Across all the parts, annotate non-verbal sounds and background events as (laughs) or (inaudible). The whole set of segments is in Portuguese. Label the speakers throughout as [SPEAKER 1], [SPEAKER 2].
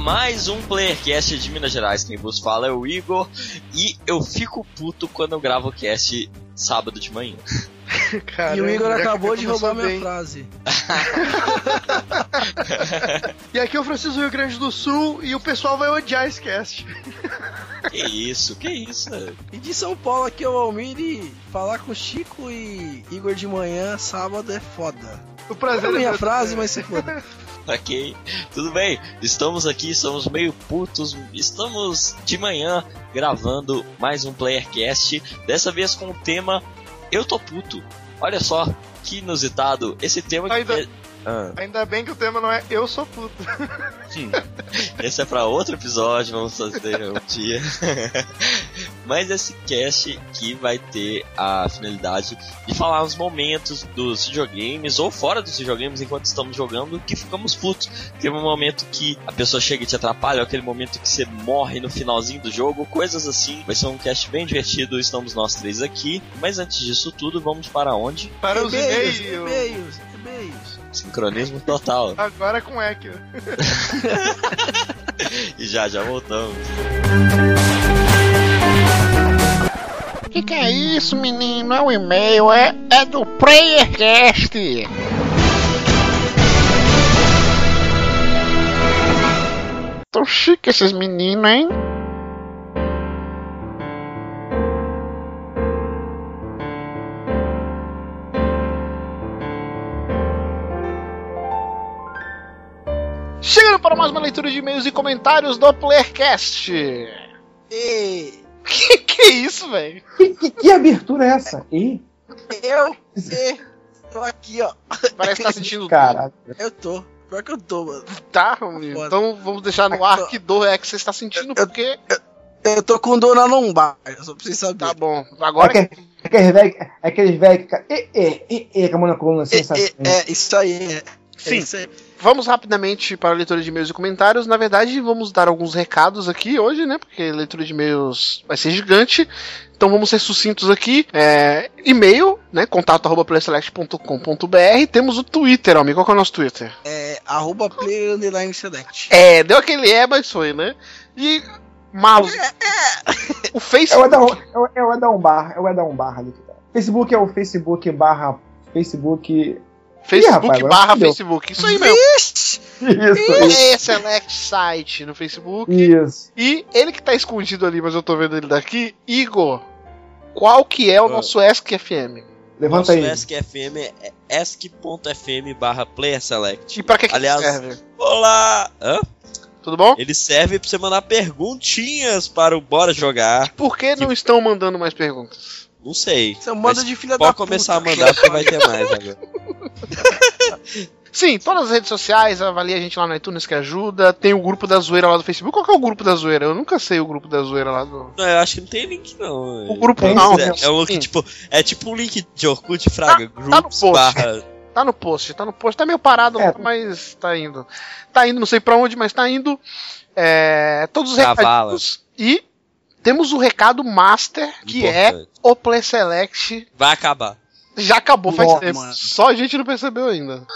[SPEAKER 1] Mais um Playercast de Minas Gerais. Quem vos fala é o Igor. E eu fico puto quando eu gravo o cast sábado de manhã.
[SPEAKER 2] Caramba,
[SPEAKER 3] e o Igor acabou de roubar minha
[SPEAKER 2] bem.
[SPEAKER 3] frase. (laughs)
[SPEAKER 2] E aqui é o Francisco Rio Grande do Sul e o pessoal vai odiar esse cast.
[SPEAKER 1] Que isso, que isso.
[SPEAKER 3] E de São Paulo aqui é o Almir e falar com Chico e Igor de manhã, sábado é foda.
[SPEAKER 2] O prazer
[SPEAKER 3] é minha frase, mas se foda. (laughs) (laughs)
[SPEAKER 1] Ok, tudo bem. Estamos aqui, estamos meio putos. Estamos de manhã gravando mais um Playercast. Dessa vez com o tema Eu tô puto. Olha só que inusitado. Esse tema que.
[SPEAKER 2] Ainda-
[SPEAKER 1] Ah.
[SPEAKER 2] Ainda bem que o tema não é Eu Sou Puto.
[SPEAKER 1] Hum, (laughs) Esse é pra outro episódio, vamos fazer um dia. (laughs) Mas esse cast aqui vai ter a finalidade de falar os momentos dos videogames ou fora dos videogames enquanto estamos jogando que ficamos putos. Tem um momento que a pessoa chega e te atrapalha, ou aquele momento que você morre no finalzinho do jogo, coisas assim. Vai ser um cast bem divertido, estamos nós três aqui. Mas antes disso tudo, vamos para onde?
[SPEAKER 2] Para os
[SPEAKER 3] E-mails,
[SPEAKER 2] e-mails.
[SPEAKER 3] E-mails.
[SPEAKER 1] Sincronismo total. (laughs)
[SPEAKER 2] Agora com Echo. (laughs)
[SPEAKER 1] E já, já voltamos.
[SPEAKER 4] Que que é isso, menino? É um e-mail, é, é do PlayerCast. Tão chique esses meninos, hein? Para mais uma leitura de e-mails e comentários do PlayerCast.
[SPEAKER 3] E
[SPEAKER 4] Que que é isso, velho?
[SPEAKER 5] Que, que- que abertura é essa? E,
[SPEAKER 3] eu, e, tô aqui, ó.
[SPEAKER 4] Parece que tá sentindo
[SPEAKER 5] cara,
[SPEAKER 3] Eu tô. Pior que eu tô, mano.
[SPEAKER 4] Tá, amigo. Então vamos deixar no ar que dor é que você está sentindo, porque.
[SPEAKER 3] Eu tô com dor na lombar, só pra vocês
[SPEAKER 4] Tá bom. Agora
[SPEAKER 5] é, que- é aqueles velhos é aqueles velhos que ficam. E, e, e, e, com a mão na coluna assim,
[SPEAKER 3] É,
[SPEAKER 5] sabe?
[SPEAKER 3] é, é, isso aí. É, é
[SPEAKER 4] Sim.
[SPEAKER 3] isso aí.
[SPEAKER 4] Vamos rapidamente para a leitura de e-mails e comentários. Na verdade, vamos dar alguns recados aqui hoje, né? Porque a leitura de e-mails vai ser gigante. Então vamos ser sucintos aqui. É, e-mail, né? Contato arroba playselect.com.br. Temos o Twitter, amigo. Qual que é o nosso Twitter?
[SPEAKER 3] É, arroba player underline select.
[SPEAKER 4] É, deu aquele é, mas foi, né? E. Mouse. O
[SPEAKER 5] É
[SPEAKER 4] Face.
[SPEAKER 5] o Edão, é o- é o Edão Bar, é o Edão Bar ali que tá. Facebook é o Facebook barra. Facebook.
[SPEAKER 4] Facebook
[SPEAKER 5] rapaz,
[SPEAKER 4] barra. Facebook. Isso aí mesmo.
[SPEAKER 3] Ixi,
[SPEAKER 5] Isso, isso.
[SPEAKER 4] É Select Site no Facebook.
[SPEAKER 5] Isso.
[SPEAKER 4] E ele que tá escondido ali, mas eu tô vendo ele daqui, Igor, qual que é o
[SPEAKER 1] Ah.
[SPEAKER 4] nosso ESC FM?
[SPEAKER 5] Levanta
[SPEAKER 1] Nosso
[SPEAKER 5] aí.
[SPEAKER 1] Ask FM é ask.fm barra player select.
[SPEAKER 4] E pra que, que
[SPEAKER 1] Aliás-
[SPEAKER 4] serve?
[SPEAKER 1] Olá! Hã?
[SPEAKER 4] Tudo bom?
[SPEAKER 1] Ele serve pra você mandar perguntinhas para o Bora Jogar.
[SPEAKER 4] Por que não estão mandando mais perguntas?
[SPEAKER 1] Não sei.
[SPEAKER 3] Você manda
[SPEAKER 1] Mas
[SPEAKER 3] de filha da
[SPEAKER 1] Pode
[SPEAKER 3] puta.
[SPEAKER 1] começar a mandar porque vai ter mais agora.
[SPEAKER 4] Sim, todas as redes sociais, avalie a gente lá no iTunes que ajuda. Tem o grupo da zoeira lá do Facebook. Qual que é o grupo da zoeira? Eu nunca sei o grupo da zoeira lá do.
[SPEAKER 1] Não, eu acho que não tem link não.
[SPEAKER 4] O grupo
[SPEAKER 5] Tem,
[SPEAKER 4] não.
[SPEAKER 1] é, é um link, tipo, é tipo um link de Orkut Fraga,
[SPEAKER 4] Tá- tá no post.
[SPEAKER 1] barra.
[SPEAKER 4] Tá no post, tá no post. Tá meio parado
[SPEAKER 5] É.
[SPEAKER 4] lá, mas tá indo. Tá indo, não sei pra onde, mas tá indo. É, todos os
[SPEAKER 1] Cavala.
[SPEAKER 4] recadinhos. E temos o recado master, que é
[SPEAKER 1] Importante.
[SPEAKER 4] o Play Select
[SPEAKER 1] Vai acabar.
[SPEAKER 4] Já acabou faz
[SPEAKER 3] Nossa,
[SPEAKER 4] tempo.
[SPEAKER 3] mano.
[SPEAKER 4] Só a gente não percebeu ainda.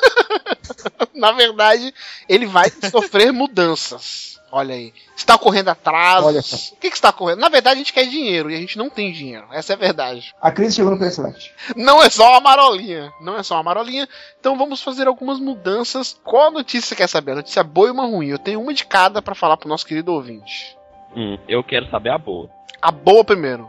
[SPEAKER 4] (laughs) Na verdade, ele vai sofrer (laughs) mudanças. Olha aí. Está ocorrendo atrasos.
[SPEAKER 5] Olha só.
[SPEAKER 4] O que, que está ocorrendo? Na verdade, a gente quer dinheiro e a gente não tem dinheiro. Essa é a verdade.
[SPEAKER 5] A crise chegou no Select.
[SPEAKER 4] Não é só uma marolinha. Não é só uma marolinha. Então vamos fazer algumas mudanças. Qual notícia você quer saber? A notícia boa e uma ruim. Eu tenho uma de cada para falar pro nosso querido ouvinte.
[SPEAKER 6] Hum, eu quero saber a boa.
[SPEAKER 4] A boa primeiro.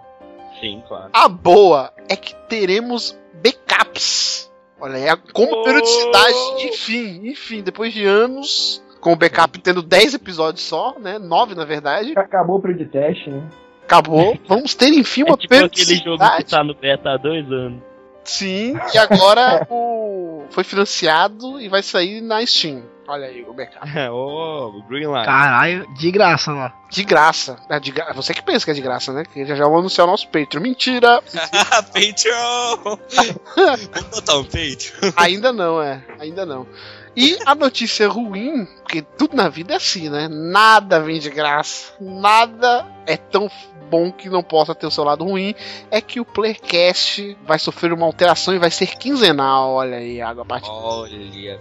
[SPEAKER 6] Sim, claro.
[SPEAKER 4] A boa é que teremos backups. Olha aí, a- com
[SPEAKER 6] Oh!
[SPEAKER 4] periodicidade, enfim, enfim, depois de anos, com o backup tendo 10 episódios só, né? 9 na verdade,
[SPEAKER 5] Acabou o período de teste, né?
[SPEAKER 4] acabou. (laughs) Vamos ter enfim uma
[SPEAKER 6] É tipo aquele jogo que
[SPEAKER 4] periodicidade.
[SPEAKER 6] tá no beta há dois anos.
[SPEAKER 4] Sim, e agora o... foi financiado e vai sair na Steam. Olha aí o backup.
[SPEAKER 6] Ô, Green Line.
[SPEAKER 3] Caralho, de graça lá.
[SPEAKER 4] De graça. É de gra- Você que pensa que é de graça, né? Que já já vou anunciar o nosso Patreon. Mentira! (laughs)
[SPEAKER 1] Patreon! (laughs) Vamos botar um Patreon?
[SPEAKER 4] Ainda não, é. Ainda não. E a notícia ruim, porque tudo na vida é assim, né? Nada vem de graça. Nada é tão bom que não possa ter o seu lado ruim. É que o Playcast vai sofrer uma alteração e vai ser quinzenal. Olha aí, água bate.
[SPEAKER 1] Olha,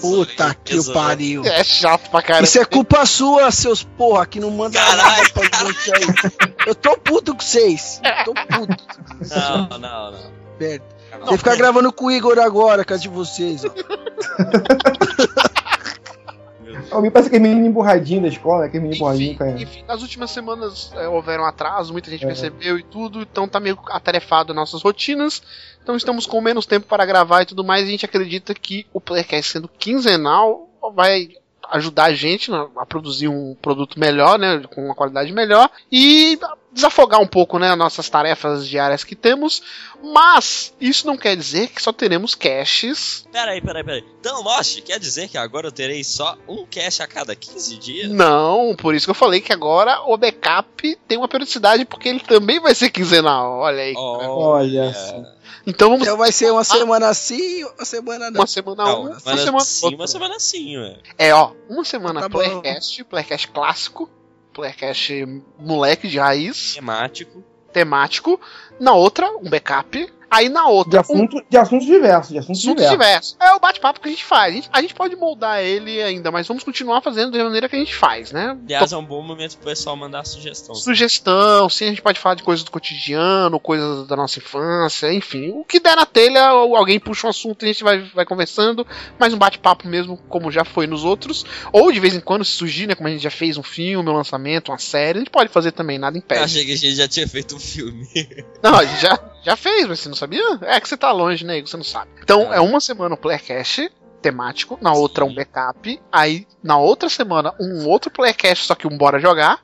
[SPEAKER 3] Puta que o pariu.
[SPEAKER 4] É chato pra caramba.
[SPEAKER 3] Isso é culpa sua, seus porra, que não manda
[SPEAKER 1] Caralho.
[SPEAKER 3] nada pra você aí. Eu tô puto com vocês. Eu tô puto.
[SPEAKER 1] Não, não, não.
[SPEAKER 3] Merda. Você ficar gravando com o Igor agora, casa de vocês, (laughs)
[SPEAKER 5] me parece que é menino emburradinho da escola, aquele menino emburradinho,
[SPEAKER 4] Enfim,
[SPEAKER 5] cara.
[SPEAKER 4] enfim, nas últimas semanas é, houveram atrasos, muita gente
[SPEAKER 5] É.
[SPEAKER 4] percebeu e tudo, então tá meio atarefado nossas rotinas. Então estamos com menos tempo para gravar e tudo mais. E a gente acredita que o Playcast sendo quinzenal vai ajudar a gente a produzir um produto melhor, né, com uma qualidade melhor e desafogar um pouco, né, nossas tarefas diárias que temos. Mas isso não quer dizer que só teremos caches.
[SPEAKER 1] Peraí, peraí, peraí. Então, Lost, quer dizer que agora eu terei só um cash a cada 15 dias?
[SPEAKER 4] Não, por isso que eu falei que agora o backup tem uma periodicidade porque ele também vai ser quinzenal. Olha aí.
[SPEAKER 5] Olha só.
[SPEAKER 4] Então vamos
[SPEAKER 3] Então vai ser uma semana assim, uma semana não.
[SPEAKER 4] uma semana
[SPEAKER 1] Não,
[SPEAKER 4] um,
[SPEAKER 1] uma
[SPEAKER 4] uma
[SPEAKER 1] semana
[SPEAKER 4] semana
[SPEAKER 1] sim,
[SPEAKER 4] outra.
[SPEAKER 1] uma semana sim, ué.
[SPEAKER 4] É, ó, uma semana
[SPEAKER 3] Tá.
[SPEAKER 4] Playcast, Playcast clássico, Playcast moleque de raiz,
[SPEAKER 1] Temático.
[SPEAKER 4] temático. Na outra, um backup. Aí na
[SPEAKER 5] De,
[SPEAKER 4] outra, um
[SPEAKER 5] assunto, de assuntos diversos, de assuntos
[SPEAKER 4] assuntos
[SPEAKER 5] diversos.
[SPEAKER 4] diversos. É o bate-papo que a gente faz. A gente, a gente pode moldar ele ainda, mas vamos continuar fazendo da maneira que a gente faz, né?
[SPEAKER 1] Aliás, é um bom momento pro pessoal mandar sugestão.
[SPEAKER 4] Sugestão, sim, a gente pode falar de coisas do cotidiano, coisas da nossa infância, enfim. O que der na telha, ou alguém puxa um assunto e a gente vai, vai conversando, mas um bate-papo mesmo, como já foi nos outros. Ou de vez em quando, se surgir, né, como a gente já fez um filme, um lançamento, uma série, a gente pode fazer também, nada
[SPEAKER 1] Eu
[SPEAKER 4] impede.
[SPEAKER 1] achei que a gente já tinha feito um filme.
[SPEAKER 4] Não, a gente já, já fez, mas você não sabia? É que você tá longe, né, Igor? Você não sabe. Então,
[SPEAKER 1] Ah.
[SPEAKER 4] é uma semana o Playcast temático, na outra um
[SPEAKER 1] Sim.
[SPEAKER 4] backup, aí na outra semana um outro Playcast, só que um Bora Jogar,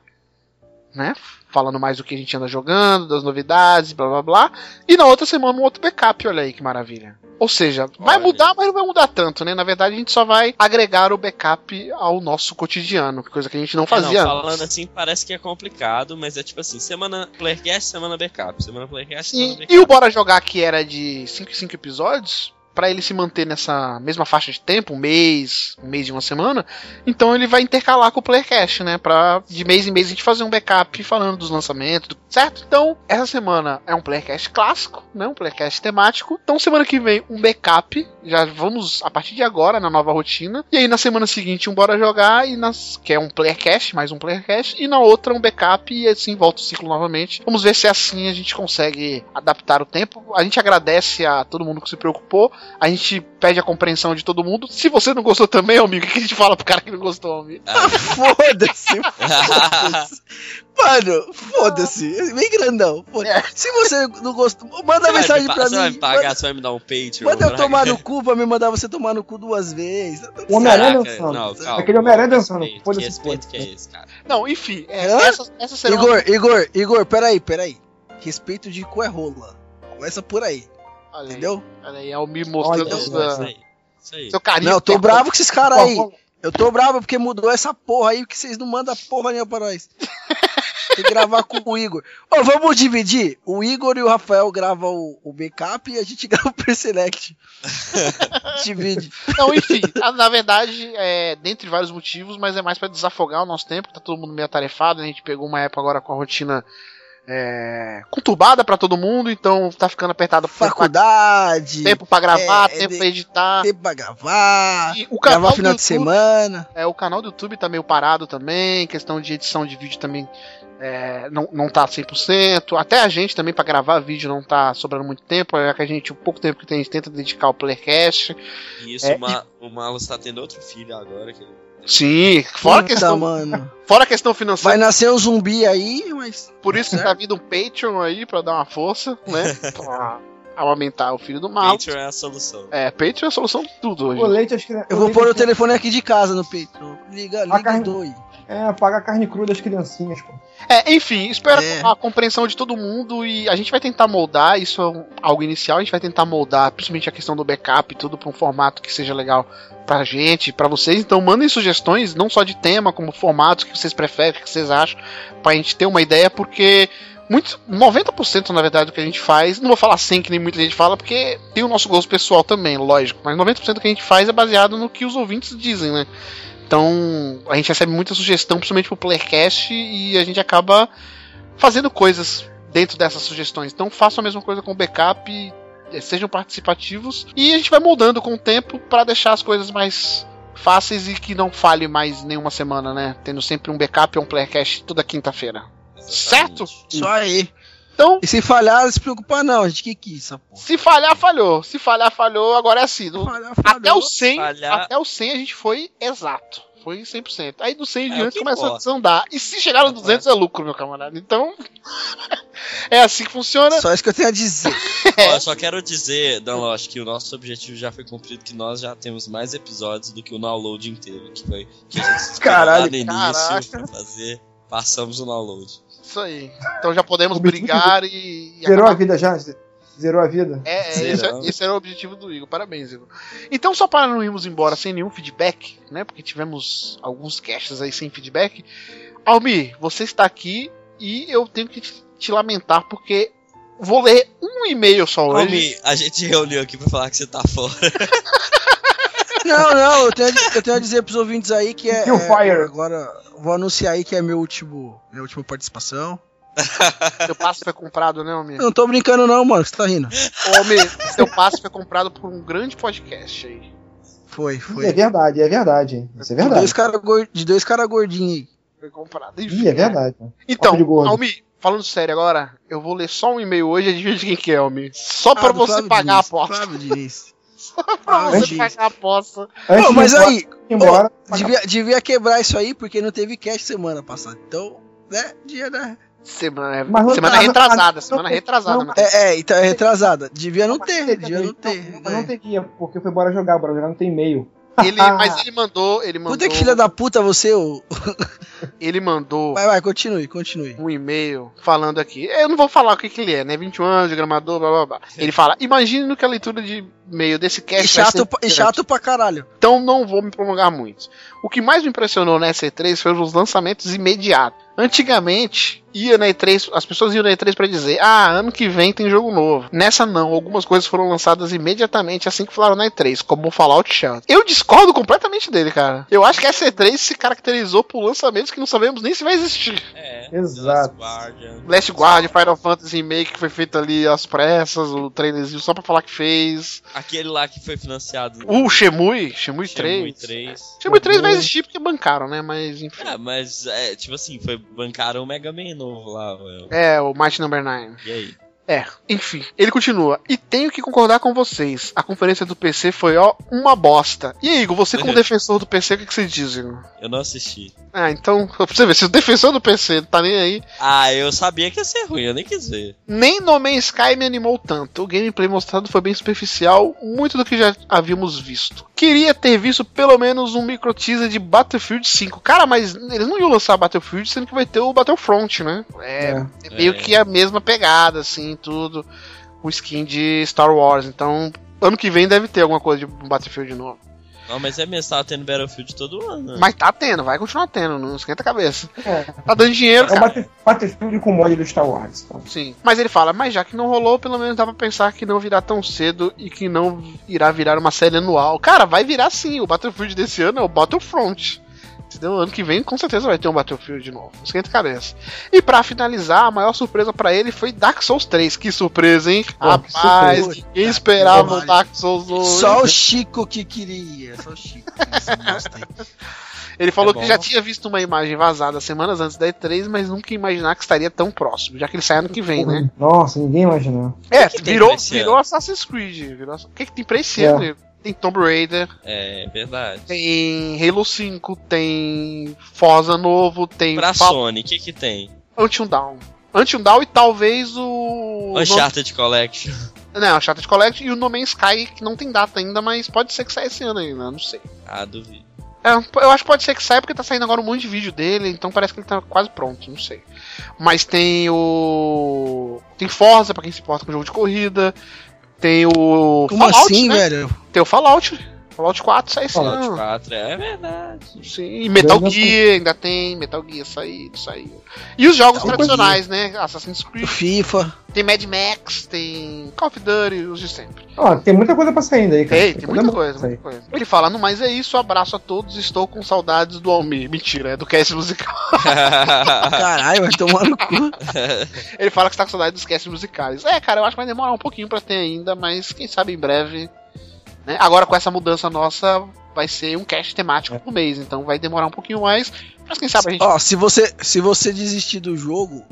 [SPEAKER 4] né? Falando mais do que a gente anda jogando, das novidades, blá blá blá. E na outra semana um outro backup, olha aí que maravilha. Ou seja, vai
[SPEAKER 1] Olha.
[SPEAKER 4] mudar, mas não vai mudar tanto, né? Na verdade, a gente só vai agregar o backup ao nosso cotidiano, coisa que a gente não
[SPEAKER 1] É,
[SPEAKER 4] fazia.
[SPEAKER 1] não,
[SPEAKER 4] antes.
[SPEAKER 1] falando assim parece que é complicado, mas é tipo assim, semana Playcast, semana backup, semana Playcast, semana backup.
[SPEAKER 4] e o Bora Jogar, que era de 5 em 5 episódios, pra ele se manter nessa mesma faixa de tempo, um mês, um mês e uma semana, então ele vai intercalar com o Playcast, né? Pra de mês em mês a gente fazer um backup falando dos lançamentos, certo? Então, essa semana é um Playcast clássico, né? Um Playcast temático. Então, semana que vem, um backup. Já vamos, a partir de agora, na nova rotina. E aí, na semana seguinte, um Bora Jogar, e nas, que é um Playcast, mais um Playcast. E na outra, um backup, e assim volta o ciclo novamente. Vamos ver se assim a gente consegue adaptar o tempo. A gente agradece a todo mundo que se preocupou. A gente pede a compreensão de todo mundo. Se você não gostou também, amigo, o que a gente fala pro cara que não gostou, amigo?
[SPEAKER 1] Ah, (laughs)
[SPEAKER 3] Foda-se, foda-se. (laughs) Mano, foda-se. Bem grandão. foda-se. Se você não gostou, manda
[SPEAKER 1] você vai
[SPEAKER 3] mensagem
[SPEAKER 1] me
[SPEAKER 3] pra
[SPEAKER 1] Você vai
[SPEAKER 3] mim.
[SPEAKER 1] me pagar,
[SPEAKER 3] Manda,
[SPEAKER 1] você vai me dar um Patreon.
[SPEAKER 3] manda eu tomar no cu pra me mandar você tomar no cu duas vezes.
[SPEAKER 5] O Homem-Aranha
[SPEAKER 1] Caraca,
[SPEAKER 5] dançando.
[SPEAKER 1] Não, calma.
[SPEAKER 5] Aquele Homem-Aranha
[SPEAKER 1] Que
[SPEAKER 5] dançando.
[SPEAKER 1] respeito,
[SPEAKER 5] Foda-se,
[SPEAKER 1] Que respeito que é esse, cara.
[SPEAKER 4] Não, enfim, é, essa, essa será uma-
[SPEAKER 3] Igor, Igor, Igor, peraí, peraí. Respeito de cu é rola. Começa por aí,
[SPEAKER 4] Olha aí,
[SPEAKER 3] entendeu?
[SPEAKER 4] olha aí, é o me mostrando
[SPEAKER 5] Olha,
[SPEAKER 1] isso aí. Isso aí.
[SPEAKER 4] seu carinho.
[SPEAKER 3] Não, eu tô
[SPEAKER 4] Pô,
[SPEAKER 3] bravo com esses caras aí. Eu tô bravo porque mudou essa porra aí que vocês não mandam porra nenhuma pra nós. Tem que gravar com o Igor. Ô, vamos dividir? O Igor e o Rafael gravam o, o backup e a gente (laughs) grava o Pre-Select. (laughs) Divide.
[SPEAKER 4] Não, enfim, na, verdade, é dentre vários motivos, mas é mais pra desafogar o nosso tempo, tá todo mundo meio atarefado, a gente pegou uma época agora com a rotina é, conturbada pra todo mundo, então tá ficando apertado
[SPEAKER 3] Faculdade,
[SPEAKER 4] tempo pra gravar,
[SPEAKER 3] é,
[SPEAKER 4] tempo
[SPEAKER 3] de-
[SPEAKER 4] pra editar.
[SPEAKER 3] tempo pra gravar,
[SPEAKER 4] E o canal
[SPEAKER 3] gravar
[SPEAKER 4] do
[SPEAKER 3] final de
[SPEAKER 4] YouTube-
[SPEAKER 3] semana.
[SPEAKER 4] É, o canal do YouTube tá meio parado também, questão de edição de vídeo também é, não, não tá 100%. Até a gente também pra gravar vídeo não tá sobrando muito tempo, é que a gente, o pouco tempo que tem, a gente tenta dedicar ao Playcast.
[SPEAKER 1] E isso,
[SPEAKER 4] É,
[SPEAKER 1] o, Ma o Malus tá tendo outro filho agora. Que...
[SPEAKER 4] Sim, fora a questão,
[SPEAKER 3] mano.
[SPEAKER 4] fora a questão
[SPEAKER 3] Vai
[SPEAKER 4] financeira,
[SPEAKER 3] nascer um zumbi aí, mas.
[SPEAKER 4] por isso que tá vindo um Patreon aí pra dar uma força, né? pra (laughs) aumentar o filho do mal.
[SPEAKER 1] Patreon é a solução.
[SPEAKER 4] É, Patreon é a solução de tudo hoje.
[SPEAKER 5] O leite, as crianças.
[SPEAKER 3] Eu vou pôr o telefone aqui de casa no peito. Liga, liga
[SPEAKER 5] carne-
[SPEAKER 3] e doe.
[SPEAKER 5] É, paga a carne crua das criancinhas, pô.
[SPEAKER 4] É, enfim, espero
[SPEAKER 3] É.
[SPEAKER 4] a compreensão de todo mundo e a gente vai tentar moldar, isso é um- algo inicial, a gente vai tentar moldar, principalmente a questão do backup e tudo para um formato que seja legal pra gente, pra vocês. Então mandem sugestões, não só de tema, como formatos que vocês preferem, o que vocês acham, pra gente ter uma ideia, porque muito, 90% na verdade do que a gente faz, não vou falar 100 que nem muita gente fala, porque tem o nosso gosto pessoal também, lógico, mas 90% do que a gente faz é baseado no que os ouvintes dizem, né? Então, a gente recebe muita sugestão, principalmente pro Playcast, e a gente acaba fazendo coisas dentro dessas sugestões. Então, façam a mesma coisa com o backup, eh, sejam participativos, e a gente vai moldando com o tempo para deixar as coisas mais fáceis e que não falhe mais nenhuma semana, né? Tendo sempre um backup ou um Playcast toda quinta-feira. Certo?
[SPEAKER 3] Isso aí.
[SPEAKER 4] Então,
[SPEAKER 3] E se falhar, não se preocupa não, gente. Que que é isso, porra?
[SPEAKER 4] se falhar, falhou. Se falhar, falhou. Agora é assim.
[SPEAKER 3] Falhar,
[SPEAKER 4] até
[SPEAKER 3] falhou.
[SPEAKER 4] o 100,
[SPEAKER 1] falhar.
[SPEAKER 4] até o 100 a gente foi exato. Foi 100%. Aí do 100 em
[SPEAKER 1] É,
[SPEAKER 4] diante começa a
[SPEAKER 1] importa.
[SPEAKER 4] desandar. E se chegar no
[SPEAKER 1] É,
[SPEAKER 4] 200 é lucro, meu camarada. Então, (laughs) é assim que funciona.
[SPEAKER 3] Só isso que eu tenho a dizer. (laughs)
[SPEAKER 1] Ó, eu só quero dizer, Danlosh, que o nosso objetivo já foi cumprido, que nós já temos mais episódios do que o download inteiro, que foi que a gente (laughs)
[SPEAKER 5] Caralho,
[SPEAKER 1] lá no início
[SPEAKER 4] caraca.
[SPEAKER 1] pra fazer, passamos o download.
[SPEAKER 4] Isso aí. Então já podemos brigar e. e
[SPEAKER 5] Zerou a vida já? Zerou a vida?
[SPEAKER 4] É, é, esse,
[SPEAKER 1] Zeramos.
[SPEAKER 4] esse era o objetivo do Igor. Parabéns, Igor. Então, só para não irmos embora sem nenhum feedback, né? Porque tivemos alguns casts aí sem feedback. Almir, você está aqui e eu tenho que te, te lamentar porque vou ler um e-mail só hoje.
[SPEAKER 1] Almi, a gente reuniu aqui pra falar que você tá fora. (laughs)
[SPEAKER 3] Não, não, eu tenho, a- eu tenho a dizer pros ouvintes aí que é.
[SPEAKER 5] Kill
[SPEAKER 3] é,
[SPEAKER 5] fire.
[SPEAKER 3] Agora, vou anunciar aí que é meu último, minha última participação. (laughs)
[SPEAKER 4] Seu passe foi comprado, né?
[SPEAKER 3] Eu não tô brincando, não, mano, que você tá rindo.
[SPEAKER 4] Ô, Almir, seu passe foi comprado por um grande podcast aí.
[SPEAKER 3] Foi,
[SPEAKER 5] É
[SPEAKER 3] foi.
[SPEAKER 5] verdade, é verdade. Isso é
[SPEAKER 3] De
[SPEAKER 5] verdade.
[SPEAKER 3] dois caras de dois cara gordinhos aí.
[SPEAKER 4] Foi comprado.
[SPEAKER 5] Ih, é verdade.
[SPEAKER 4] Então,
[SPEAKER 5] de gordo.
[SPEAKER 4] Almir, falando sério agora, eu vou ler só um e-mail hoje e adivinha de quem que é, Almir. Só pra
[SPEAKER 3] Ah, do
[SPEAKER 4] você
[SPEAKER 3] Flávio
[SPEAKER 4] pagar
[SPEAKER 3] Diniz,
[SPEAKER 4] a aposta.
[SPEAKER 3] Flávio Diniz. (laughs)
[SPEAKER 4] Pra
[SPEAKER 3] Flávio
[SPEAKER 4] você pagar a
[SPEAKER 3] Ô, mas
[SPEAKER 5] ir
[SPEAKER 3] aí,
[SPEAKER 5] embora,
[SPEAKER 3] ô, devia, devia quebrar isso aí porque não teve cast semana passada. Então, né, dia, né?
[SPEAKER 4] Semana,
[SPEAKER 5] Mas não-
[SPEAKER 4] semana
[SPEAKER 5] ah,
[SPEAKER 4] retrasada,
[SPEAKER 5] não-
[SPEAKER 4] semana
[SPEAKER 5] não-
[SPEAKER 4] retrasada.
[SPEAKER 5] não-
[SPEAKER 4] né?
[SPEAKER 3] É, é, então é retrasada. Devia não ter, devia não
[SPEAKER 5] Não,
[SPEAKER 3] ter.
[SPEAKER 5] não, não
[SPEAKER 3] né?
[SPEAKER 5] teria, porque foi bora jogar, bora jogar não tem e-mail.
[SPEAKER 4] Ele, (laughs) mas ele mandou, ele mandou,
[SPEAKER 3] Puta que filha da puta você, ô. (laughs)
[SPEAKER 4] ele mandou
[SPEAKER 3] Vai, vai, continue, continue.
[SPEAKER 4] um e-mail falando aqui. Eu não vou falar o que, que ele é, né? 21 anos, diagramador, blá blá blá. Ele fala: Imagine que a leitura de e-mail desse
[SPEAKER 3] E
[SPEAKER 4] cast vai
[SPEAKER 3] chato, e chato pra caralho.
[SPEAKER 4] Então não vou me prolongar muito. O que mais me impressionou na E3 foram os lançamentos imediatos. Antigamente, ia na E3, as pessoas iam na E3 pra dizer: "Ah, ano que vem tem jogo novo". Nessa não, algumas coisas foram lançadas imediatamente assim que falaram na E3, como o Fallout Shelter. Eu discordo completamente dele, cara. Eu acho que essa E3 se caracterizou por lançamentos que não sabemos nem se vai existir.
[SPEAKER 1] É,
[SPEAKER 5] Exato.
[SPEAKER 1] The Last Guardian.
[SPEAKER 4] Last Guard, Final Fantasy Remake que foi feito ali às pressas, o trailerzinho só pra falar que fez.
[SPEAKER 1] Aquele lá que foi financiado.
[SPEAKER 4] O Shemui, Shemui 3.
[SPEAKER 1] Shenmue 3.
[SPEAKER 4] Shenmue 3 vai existir porque bancaram, né? Mas enfim.
[SPEAKER 1] É, mas, é, tipo assim, foi bancaram o Mega Man novo lá, velho.
[SPEAKER 4] É, o Might Number 9.
[SPEAKER 1] E aí?
[SPEAKER 4] É, enfim, ele continua. E tenho que concordar com vocês. A conferência do PC foi, ó, uma bosta. E aí, Igor, você como defensor do PC, o que, que você diz, Igor?
[SPEAKER 1] Eu não assisti.
[SPEAKER 4] Ah, então, (laughs) pra você ver, se o defensor do PC não tá nem aí,
[SPEAKER 1] Ah, eu sabia que ia ser ruim, eu nem quis ver.
[SPEAKER 4] nem No Man's Sky me animou tanto. O gameplay mostrado foi bem superficial, muito do que já havíamos visto. Queria ter visto pelo menos um micro teaser de Battlefield 5. Cara, mas eles não iam lançar Battlefield, sendo que vai ter o Battlefront, né? É, é meio
[SPEAKER 1] É.
[SPEAKER 4] que a mesma pegada, assim, tudo. O skin de Star Wars. Então, ano que vem deve ter alguma coisa de Battlefield novo.
[SPEAKER 1] Não, mas é mesmo, tava tendo Battlefield todo ano. né?
[SPEAKER 4] Mas tá tendo, vai continuar tendo, não esquenta a cabeça.
[SPEAKER 5] É,
[SPEAKER 4] Tá dando dinheiro,
[SPEAKER 5] é o
[SPEAKER 4] cara.
[SPEAKER 5] Battlefield com mod do Star Wars. então.
[SPEAKER 4] Sim. Mas ele fala, mas já que não rolou, pelo menos dá pra pensar que não virá tão cedo e que não irá virar uma série anual. Cara, vai virar sim. O Battlefield desse ano é o Battlefront. Entendeu? Ano que vem com certeza vai ter um Battlefield de novo. Esquenta a cabeça. E pra finalizar, a maior surpresa pra ele foi Dark Souls 3. Que surpresa, hein?
[SPEAKER 5] Pô, que
[SPEAKER 4] Rapaz,
[SPEAKER 5] surpresa.
[SPEAKER 4] ninguém esperava o. Dark Souls 2.
[SPEAKER 3] Só o Chico que queria. Só o Chico. que.
[SPEAKER 4] Ele falou
[SPEAKER 1] É
[SPEAKER 4] que já tinha visto uma imagem vazada semanas antes da E3, mas nunca ia imaginar que estaria tão próximo, já que ele sai ano que vem, né?
[SPEAKER 5] Nossa, ninguém imaginou.
[SPEAKER 4] É,
[SPEAKER 1] que tem
[SPEAKER 4] virou, virou? Assassin's Creed. Virou... O que, que tem pra esse
[SPEAKER 5] É.
[SPEAKER 4] ano? Tem Tomb Raider,
[SPEAKER 1] É, verdade.
[SPEAKER 4] tem Halo 5, tem Forza novo, tem
[SPEAKER 1] Pra
[SPEAKER 4] Fa-
[SPEAKER 1] Sony, o que que tem?
[SPEAKER 4] Until Dawn. Until Dawn e talvez o.
[SPEAKER 1] Uncharted Collection. (laughs)
[SPEAKER 4] Não, Shattered Collection e o No Man's Sky, que não tem data ainda, mas pode ser que saia esse ano ainda, não sei.
[SPEAKER 1] Ah, duvido.
[SPEAKER 4] É, eu acho que pode ser que saia porque tá saindo agora um monte de vídeo dele, então parece que ele tá quase pronto, não sei. Mas tem o. Tem Forza pra quem se importa com jogo de corrida. Tem o.
[SPEAKER 3] Como assim,
[SPEAKER 4] né?
[SPEAKER 3] velho?
[SPEAKER 4] Tem o Fallout. Fallout 4 sai esse
[SPEAKER 5] Fallout
[SPEAKER 4] ano.
[SPEAKER 1] 4, é verdade.
[SPEAKER 4] Sim, e Metal
[SPEAKER 5] Grande
[SPEAKER 4] Gear ainda tem, Metal Gear saiu, saiu. E os jogos
[SPEAKER 3] Metal
[SPEAKER 4] tradicionais, né? Assassin's Creed,
[SPEAKER 3] FIFA.
[SPEAKER 4] tem Mad Max, tem Call of Duty, os de sempre.
[SPEAKER 5] Ó, tem muita coisa pra sair ainda aí, cara.
[SPEAKER 4] Tem, tem muita coisa, muita coisa. Ele fala, no mais é isso, abraço a todos, estou com saudades do Almir. Mentira, é do cast musical. (laughs)
[SPEAKER 3] Caralho, vai tomar no cu.
[SPEAKER 4] Ele fala que está com saudade dos cast musicais. É, cara, eu acho que vai demorar um pouquinho pra ter ainda, mas quem sabe em breve. Né? Agora com essa mudança nossa, vai ser um cast temático por mês, então vai demorar um pouquinho mais. Mas quem sabe a gente.
[SPEAKER 3] Ó, se você, se você desistir do jogo,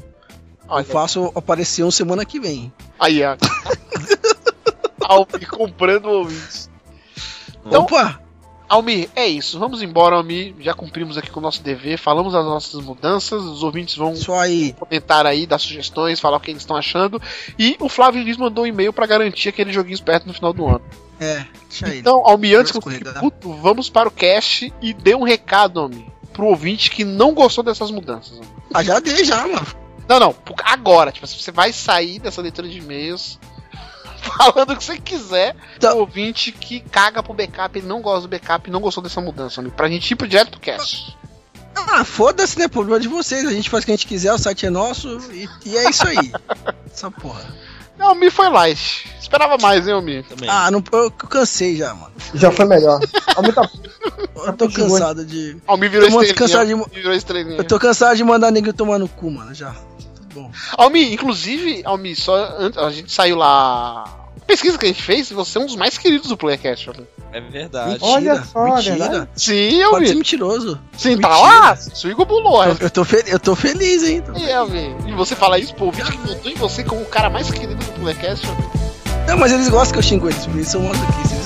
[SPEAKER 4] Olha,
[SPEAKER 3] eu faço aparecer um semana que vem.
[SPEAKER 4] Aí, ó. (laughs) Almir comprando ouvintes. Então-
[SPEAKER 3] Opa!
[SPEAKER 4] Almir, é isso. Vamos embora, Almir. Já cumprimos aqui com o nosso dever. Falamos das nossas mudanças. Os ouvintes vão
[SPEAKER 3] aí.
[SPEAKER 4] comentar aí, dar sugestões, falar o que eles estão achando. E o Flávio Liz mandou um e-mail pra garantir aquele joguinho esperto no final do ano.
[SPEAKER 3] É, deixa aí.
[SPEAKER 4] Então,
[SPEAKER 3] Vamos
[SPEAKER 4] fique
[SPEAKER 3] correr,
[SPEAKER 4] puto, vamos para o cast e dê um recado, Almir, pro ouvinte que não gostou dessas mudanças.
[SPEAKER 3] Ah, já dei já, mano.
[SPEAKER 4] Não, não, agora. Tipo, você vai sair dessa leitura de e-mails (laughs) falando o que você quiser
[SPEAKER 3] Então-
[SPEAKER 4] pro ouvinte que caga pro backup, ele não gosta do backup e não gostou dessa mudança, Almir. Pra gente ir pro direto pro cast.
[SPEAKER 3] Ah, foda-se, né? Problema de vocês. A gente faz o que a gente quiser, o site é nosso e, e é isso aí. (laughs) Essa porra.
[SPEAKER 4] Não, Almir foi light. Esperava mais, hein, Almir?
[SPEAKER 1] Também.
[SPEAKER 3] Ah, não, eu cansei já, mano.
[SPEAKER 5] Já foi melhor. Aumenta. (laughs)
[SPEAKER 3] Eu tô cansado de.
[SPEAKER 4] Almir virou
[SPEAKER 3] Tô
[SPEAKER 4] estrelinha.
[SPEAKER 3] cansado de-
[SPEAKER 4] Almir virou estrelinha.
[SPEAKER 3] Eu tô cansado de mandar ninguém tomar no cu, mano. Já. Bom.
[SPEAKER 4] Almi, inclusive, Almi, só antes, a gente saiu lá. Pesquisa que a gente fez, você é um dos mais queridos do Playcast.
[SPEAKER 1] É verdade.
[SPEAKER 3] Mentira.
[SPEAKER 5] Olha só, é
[SPEAKER 3] mentira.
[SPEAKER 5] verdade?
[SPEAKER 4] Sim,
[SPEAKER 3] Pode ser
[SPEAKER 4] Almi.
[SPEAKER 3] mentiroso.
[SPEAKER 4] Sim, tá
[SPEAKER 3] mentira.
[SPEAKER 4] lá. Suigo Bulô.
[SPEAKER 3] Eu, eu tô eu tô feliz, hein? Tô-
[SPEAKER 4] É, Almi. E você fala isso pro ouvinte que votou em você como o cara mais querido do Playcast.
[SPEAKER 3] Não, mas eles gostam que eu xingo eles, por isso eu mostro aqui.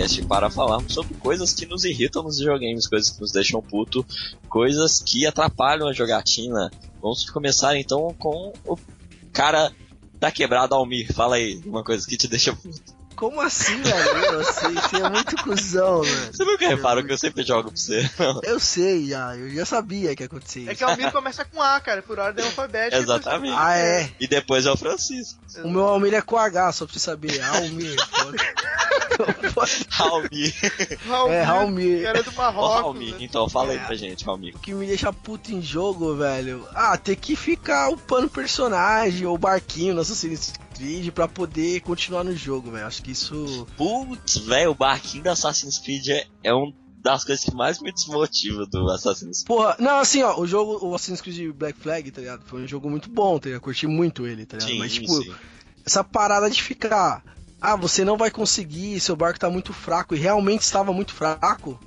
[SPEAKER 1] Podcast para falarmos sobre coisas que nos irritam nos videogames, coisas que nos deixam puto, coisas que atrapalham a jogatina. Vamos começar então com o cara da quebrada Almir. Fala aí uma coisa que te deixa puto.
[SPEAKER 3] Como assim, velho? Você, você é muito cuzão, velho.
[SPEAKER 1] Você nunca reparou que eu sempre jogo pra você?
[SPEAKER 3] Eu sei já, eu já sabia que ia acontecer
[SPEAKER 2] É que o Almir começa com A, cara, por ordem alfabética.
[SPEAKER 1] Exatamente.
[SPEAKER 3] Ah, é.
[SPEAKER 1] E depois é o Francisco.
[SPEAKER 3] O meu Almir é com H, só pra você saber. Almir.
[SPEAKER 1] Almir.
[SPEAKER 3] É, Almir.
[SPEAKER 2] Cara do
[SPEAKER 1] Ó,
[SPEAKER 2] Marrocos.
[SPEAKER 1] Almir.
[SPEAKER 2] né?
[SPEAKER 1] Então fala aí pra gente, Almir.
[SPEAKER 3] O que me deixa puto em jogo, velho. Ah, ter que ficar upando personagem ou barquinho no Assassin's Creed pra poder continuar no jogo, velho. Acho que isso.
[SPEAKER 1] Putz, velho, o barquinho da Assassin's Creed é, é um das coisas que mais me desmotiva do Assassin's Creed.
[SPEAKER 3] Porra, não, assim, ó, o jogo, o Assassin's Creed Black Flag, tá ligado? Foi um jogo muito bom, tá ligado? Curti muito ele, tá ligado?
[SPEAKER 1] Sim,
[SPEAKER 3] Mas, tipo,
[SPEAKER 1] sim.
[SPEAKER 3] essa parada de ficar. Ah, você não vai conseguir, seu barco tá muito fraco, e realmente estava muito fraco,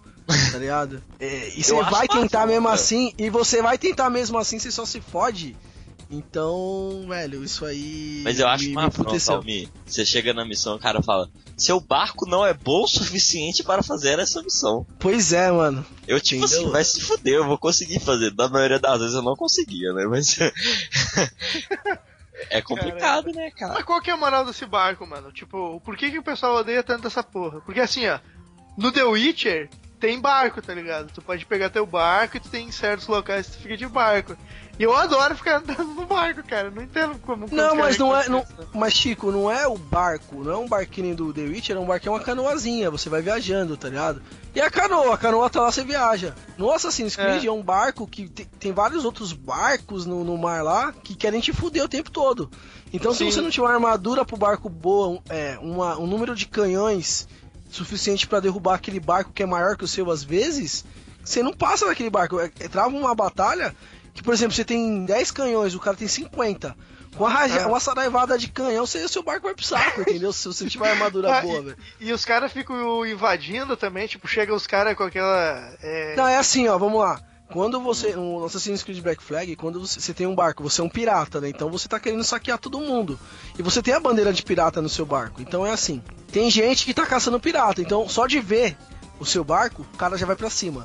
[SPEAKER 3] tá ligado? (laughs) É, e você vai tentar
[SPEAKER 1] massa,
[SPEAKER 3] mesmo
[SPEAKER 1] cara.
[SPEAKER 3] assim, e você vai tentar mesmo assim, você só se fode. Então, velho, isso aí.
[SPEAKER 1] Mas eu acho
[SPEAKER 3] me,
[SPEAKER 1] uma
[SPEAKER 3] me
[SPEAKER 1] afronta. Você chega na missão, o cara fala: Seu barco não é bom o suficiente para fazer essa missão.
[SPEAKER 3] Pois é, mano.
[SPEAKER 1] Eu, tipo
[SPEAKER 3] Entendeu?
[SPEAKER 1] assim, vai se fuder, eu vou conseguir fazer. Da maioria das vezes eu não conseguia, né? Mas. (laughs) é complicado, né, cara?
[SPEAKER 2] Mas qual que é a moral desse barco, mano? Tipo, por que, que o pessoal odeia tanto essa porra? Porque assim, ó, no The Witcher tem barco, tá ligado? Tu pode pegar teu barco e tu tem certos locais que tu fica de barco. E eu adoro ficar andando no barco, cara. Não entendo como.
[SPEAKER 3] Não, mas não é. Não, mas, Chico, não é o barco, não é um barquinho do The Witcher, é um barquinho, é uma canoazinha. Você vai viajando, tá ligado? E a canoa, a canoa tá lá, você viaja. No Assassin's Creed é, um barco que tem, tem vários outros barcos no, no mar lá que querem te fuder o tempo todo. Então,
[SPEAKER 2] Sim.
[SPEAKER 3] se você não tiver uma armadura pro barco boa, é, uma, um número de canhões suficiente pra derrubar aquele barco que é maior que o seu às vezes, você não passa naquele barco. É, é, trava uma batalha que, por exemplo, você tem 10 canhões, o cara tem 50. Com raja-
[SPEAKER 2] É.
[SPEAKER 3] uma saraivada de canhão, você, seu barco vai pro saco, (laughs) entendeu? Se você tiver armadura
[SPEAKER 2] Ah,
[SPEAKER 3] boa, velho.
[SPEAKER 2] E os caras ficam invadindo também, tipo, chega os caras com aquela. É...
[SPEAKER 3] Não, é assim, ó, vamos lá. Quando você. No Assassin's Creed Black Flag, quando você, você tem um barco, você é um pirata, né? Então você tá querendo saquear todo mundo. E você tem a bandeira de pirata no seu barco. Então é assim. Tem gente que tá caçando pirata. Então, só de ver o seu barco, o cara já vai pra cima.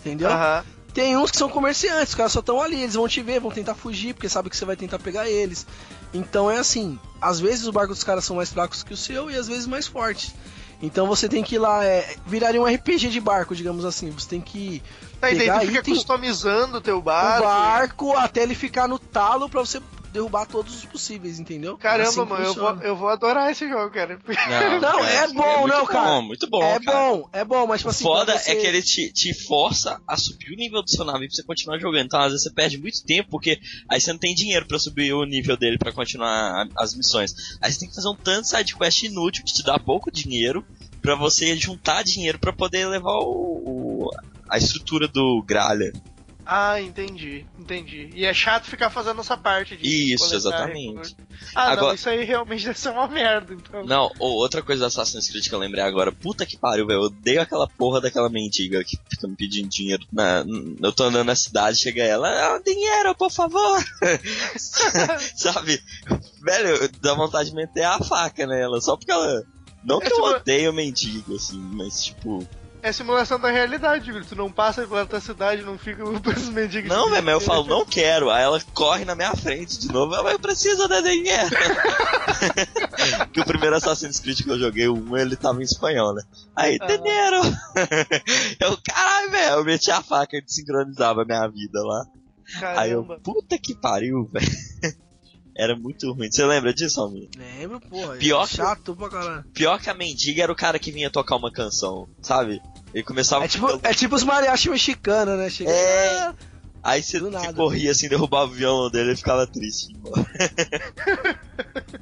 [SPEAKER 3] Entendeu?
[SPEAKER 2] Aham.
[SPEAKER 3] Tem uns que são comerciantes, os caras só estão ali, eles vão te ver, vão tentar fugir, porque sabe que você vai tentar pegar eles. Então é assim, às vezes os barcos dos caras são mais fracos que o seu e às vezes mais fortes. Então você tem que ir lá, é, viraria um RPG de barco, digamos assim. Você tem que
[SPEAKER 2] Tá, e daí
[SPEAKER 3] pegar
[SPEAKER 2] tu fica
[SPEAKER 3] item-
[SPEAKER 2] customizando o teu
[SPEAKER 3] o
[SPEAKER 2] barco.
[SPEAKER 3] barco até ele ficar no talo pra você derrubar todos os possíveis, entendeu?
[SPEAKER 2] Caramba,
[SPEAKER 3] Assim
[SPEAKER 2] mano, eu vou, eu vou adorar esse jogo, cara. (laughs)
[SPEAKER 3] Não, é bom,
[SPEAKER 1] muito
[SPEAKER 3] não, cara.
[SPEAKER 1] Bom, muito bom,
[SPEAKER 3] é
[SPEAKER 1] cara.
[SPEAKER 3] bom, é bom, mas tipo
[SPEAKER 1] O
[SPEAKER 3] assim.
[SPEAKER 1] foda
[SPEAKER 3] você-
[SPEAKER 1] é que ele te, te força a subir o nível do seu navio pra você continuar jogando. Então, às vezes, você perde muito tempo, porque aí você não tem dinheiro pra subir o nível dele pra continuar as missões. Aí você tem que fazer um tanto de sidequest inútil que te dá pouco dinheiro pra você juntar dinheiro pra poder levar o, o- a estrutura do Gralha.
[SPEAKER 2] Ah, entendi, entendi. E é chato ficar fazendo essa parte de
[SPEAKER 1] Isso, exatamente.
[SPEAKER 2] Ah, não,
[SPEAKER 1] Agora-
[SPEAKER 2] isso aí realmente (laughs) deve ser uma merda, então.
[SPEAKER 1] Não, ou outra coisa do Assassin's Creed que eu lembrei agora. Puta que pariu, velho. Eu odeio aquela porra daquela mendiga que fica me pedindo dinheiro. Na, eu tô andando na cidade, chega ela, ah, dinheiro, por favor. (laughs) Sabe? Velho, dá vontade de meter a faca nela, só porque ela. Não que
[SPEAKER 2] É
[SPEAKER 1] eu
[SPEAKER 2] tipo-
[SPEAKER 1] odeio mendigo, assim, mas tipo.
[SPEAKER 2] É simulação da realidade, Vitor. Tu não passa pela tua cidade, não fica (laughs) os mendigos.
[SPEAKER 1] Não, velho, mas eu falo, não quero. Aí ela corre na minha frente de novo. "Ah, Mas eu preciso de dinheiro. (laughs) que o primeiro Assassin's Creed que eu joguei, o 1, ele tava em espanhol, né? Aí,
[SPEAKER 2] Ah.
[SPEAKER 1] dinheiro! (laughs) eu, caralho, velho, eu meti a faca e desincronizava a minha vida lá. Aí eu,
[SPEAKER 2] Caramba.
[SPEAKER 1] puta que pariu, velho. Era muito ruim. Você lembra disso, Almir?
[SPEAKER 3] Lembro, porra.
[SPEAKER 1] Pior que-
[SPEAKER 3] chato pra caralho.
[SPEAKER 1] Pior que a mendiga era o cara que vinha tocar uma canção, sabe? Ele começava
[SPEAKER 3] É tipo,
[SPEAKER 1] a
[SPEAKER 3] é tipo os mariachi mexicanos, né? Chega...
[SPEAKER 1] É. Aí você corria assim, derrubava o violão dele e ficava triste. (laughs)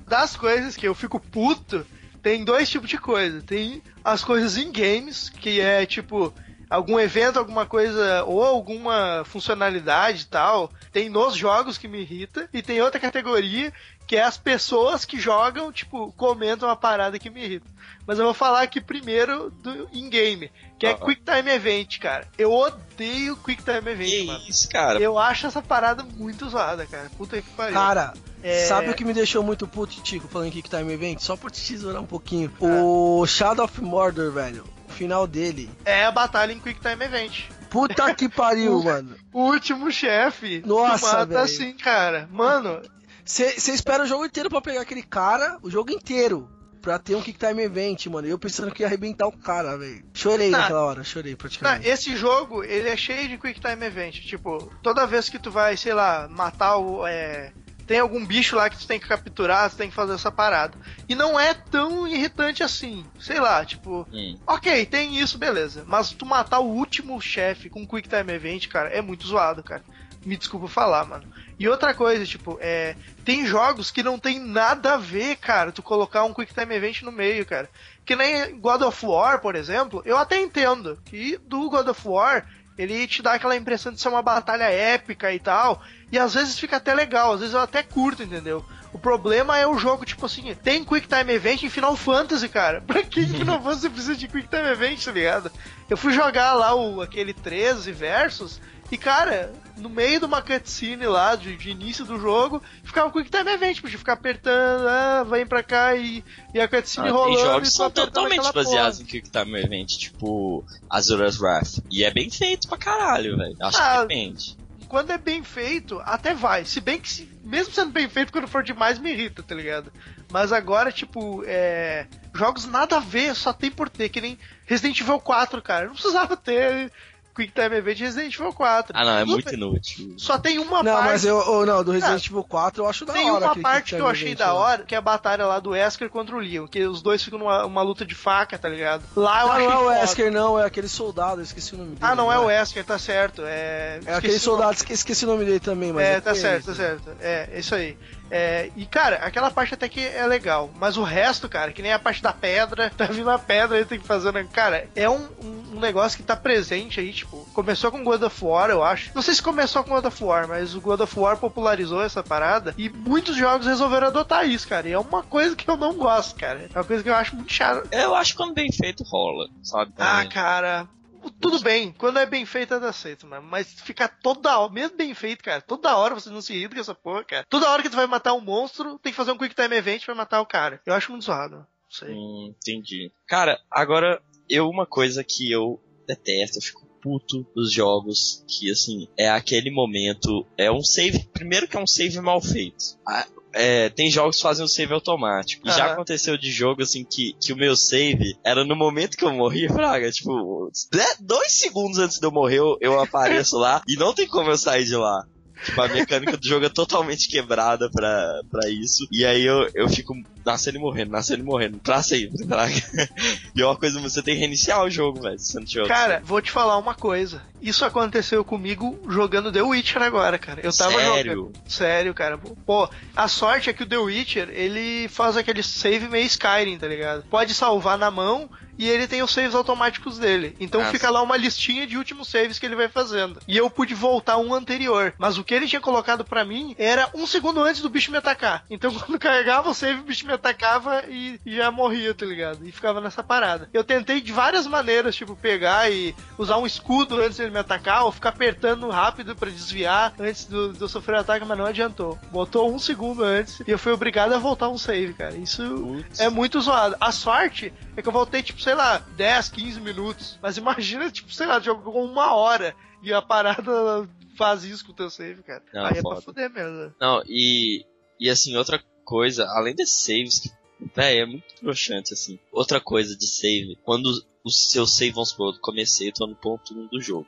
[SPEAKER 2] Das coisas que eu fico puto, tem dois tipos de coisa. Tem as coisas em games, que é tipo algum evento, alguma coisa ou alguma funcionalidade e tal. Tem nos jogos que me irrita e tem outra categoria que é as pessoas que jogam, tipo, comentam uma parada que me irrita. Mas eu vou falar aqui primeiro do in-game, que é
[SPEAKER 1] Ah, ah.
[SPEAKER 2] Quick Time Event, cara. Eu odeio Quick Time Event,
[SPEAKER 1] Que
[SPEAKER 2] mano.
[SPEAKER 1] isso, cara?
[SPEAKER 2] Eu acho essa parada muito zoada, cara. Puta que pariu.
[SPEAKER 3] Cara,
[SPEAKER 2] É.
[SPEAKER 3] sabe o que me deixou muito puto, Tico, falando em Kick Time Event? Só por te tesourar um pouquinho. O Shadow of Mordor, velho. O final dele.
[SPEAKER 2] É a batalha em Quick Time Event.
[SPEAKER 3] Puta que pariu, (laughs) mano.
[SPEAKER 2] O último chefe
[SPEAKER 3] Nossa,
[SPEAKER 2] mata assim, cara. Mano,
[SPEAKER 3] Você espera o jogo inteiro pra pegar aquele cara, o jogo inteiro. Pra ter um Kick Time Event, mano. Eu pensando que ia arrebentar o cara, velho. Chorei
[SPEAKER 2] Tá.
[SPEAKER 3] naquela hora, chorei
[SPEAKER 2] tá,
[SPEAKER 3] praticamente.
[SPEAKER 2] esse jogo, ele é cheio de Quick Time Event. Tipo, toda vez que tu vai, sei lá, matar o. É, tem algum bicho lá que tu tem que capturar, tu tem que fazer essa parada. E não é tão irritante assim. Sei lá, tipo.
[SPEAKER 1] Hum.
[SPEAKER 2] Ok, tem isso, beleza. Mas tu matar o último chefe com Quick Time Event, cara, é muito zoado, cara. Me desculpa falar, mano. E outra coisa, tipo, é. Tem jogos que não tem nada a ver, cara, tu colocar um Quick Time Event no meio, cara. Que nem God of War, por exemplo, eu até entendo que do God of War ele te dá aquela impressão de ser uma batalha épica e tal. E às vezes fica até legal, às vezes eu até curto, entendeu? O problema é o jogo, tipo assim, tem Quick Time Event em Final Fantasy, cara. (laughs) Pra quem que não você precisa de Quick Time Event, tá ligado? Eu fui jogar lá o, aquele 13 versus. E cara, no meio de uma cutscene lá, de, de início do jogo, ficava Quick Time Event, podia ficar apertando, ah, vem pra cá e, e a cutscene
[SPEAKER 1] Ah,
[SPEAKER 2] rolando.
[SPEAKER 1] tem jogos que são totalmente baseados em Quick Time Event, tipo Azura's Wrath. E é bem feito pra caralho, velho. Acho
[SPEAKER 2] Ah,
[SPEAKER 1] que depende.
[SPEAKER 2] quando é bem feito, até vai. Se bem que, se- mesmo sendo bem feito, quando for demais, me irrita, tá ligado? Mas agora, tipo, é. Jogos nada a ver, só tem por ter, que nem Resident Evil 4, cara. Não precisava ter Quick Time Event de Resident Evil 4.
[SPEAKER 1] Ah, não, é muito inútil.
[SPEAKER 2] Só tem uma
[SPEAKER 3] Não,
[SPEAKER 2] parte.
[SPEAKER 3] mas eu, oh, não, do Resident Evil 4 eu acho da
[SPEAKER 2] Tem
[SPEAKER 3] hora.
[SPEAKER 2] uma
[SPEAKER 3] aquele
[SPEAKER 2] parte que eu
[SPEAKER 3] Time
[SPEAKER 2] achei
[SPEAKER 3] Event
[SPEAKER 2] da hora, que é a batalha lá do Wesker contra o Leon, que os dois ficam numa uma luta de faca, tá ligado? Lá eu
[SPEAKER 3] Não,
[SPEAKER 2] achei
[SPEAKER 3] não é o
[SPEAKER 2] foda.
[SPEAKER 3] Wesker, não, é aquele soldado, eu esqueci o nome dele.
[SPEAKER 2] Ah, não é o
[SPEAKER 3] né?
[SPEAKER 2] Wesker, tá certo. É,
[SPEAKER 3] É aquele soldado, esque- esqueci o nome dele também, mas.
[SPEAKER 2] É,
[SPEAKER 3] eu
[SPEAKER 2] tá certo, tá certo. É, isso aí. É, e, cara, aquela parte até que é legal. Mas o resto, cara, que nem a parte da pedra, (laughs) tá vindo a pedra aí tem que fazer, né? Cara, é um, um, negócio que tá presente aí, tipo, começou com God of War, eu acho. Não sei se começou com God of War, mas o God of War popularizou essa parada e muitos jogos resolveram adotar isso, cara. E é uma coisa que eu não gosto, cara. É uma coisa que eu acho muito chata.
[SPEAKER 1] Eu acho que quando bem feito rola, sabe?
[SPEAKER 2] Ah, cara. Tudo bem, quando é bem feito eu aceito, mano. Mas ficar toda hora, mesmo bem feito, cara, toda hora você não se irrita com essa porra, cara. Toda hora que tu vai matar um monstro, tem que fazer um quick time event pra matar o cara. Eu acho muito zoado. Não sei.
[SPEAKER 1] Hum, entendi. Cara, agora, eu, uma coisa que eu detesto, eu fico puto dos jogos, que assim, é aquele momento, é um save, primeiro que é um save mal feito. É, tem jogos que fazem o save automático. E já
[SPEAKER 2] Aham.
[SPEAKER 1] aconteceu de jogo, assim, que, que o meu save era no momento que eu morri, (laughs) Fraga, tipo, de- dois segundos antes de eu morrer, eu, eu apareço lá e não tem como eu sair de lá. Tipo, a mecânica do jogo é totalmente quebrada pra, pra isso. E aí eu, eu fico nascendo e morrendo, nascendo e morrendo, pra sempre, tá? (laughs) E é uma coisa, você tem que reiniciar o jogo, velho, se você
[SPEAKER 2] Cara, vou te falar uma coisa. Isso aconteceu comigo jogando The Witcher agora, cara. Eu tava
[SPEAKER 1] Sério?
[SPEAKER 2] jogando. Sério, cara. Pô, a sorte é que o The Witcher, ele faz aquele save meio Skyrim, tá ligado? Pode salvar na mão e ele tem os saves automáticos dele. Então
[SPEAKER 1] Ah,
[SPEAKER 2] fica lá uma listinha de últimos saves que ele vai fazendo. E eu pude voltar um anterior. Mas o que ele tinha colocado pra mim era um segundo antes do bicho me atacar. Então (laughs) quando carregava o save, o bicho me atacava e, e já morria, tá ligado? E ficava nessa parada. Eu tentei de várias maneiras, tipo, pegar e usar um escudo antes dele me atacar, ou ficar apertando rápido pra desviar antes do, de eu sofrer o ataque, mas não adiantou. Botou um segundo antes e eu fui obrigado a voltar um save, cara. Isso é muito zoado. A sorte é que eu voltei, tipo, sei lá, 10, 15 minutos. Mas imagina, tipo, sei lá, jogou uma hora e a parada faz isso com o teu save, cara.
[SPEAKER 1] Não,
[SPEAKER 2] Aí é
[SPEAKER 1] foda.
[SPEAKER 2] pra fuder mesmo.
[SPEAKER 1] Não, e, e assim, outra coisa, além desses saves, que, véi, é muito broxante, assim. Outra coisa de save, quando o seu save, vamos supor, eu comecei, tô no ponto 1 do jogo.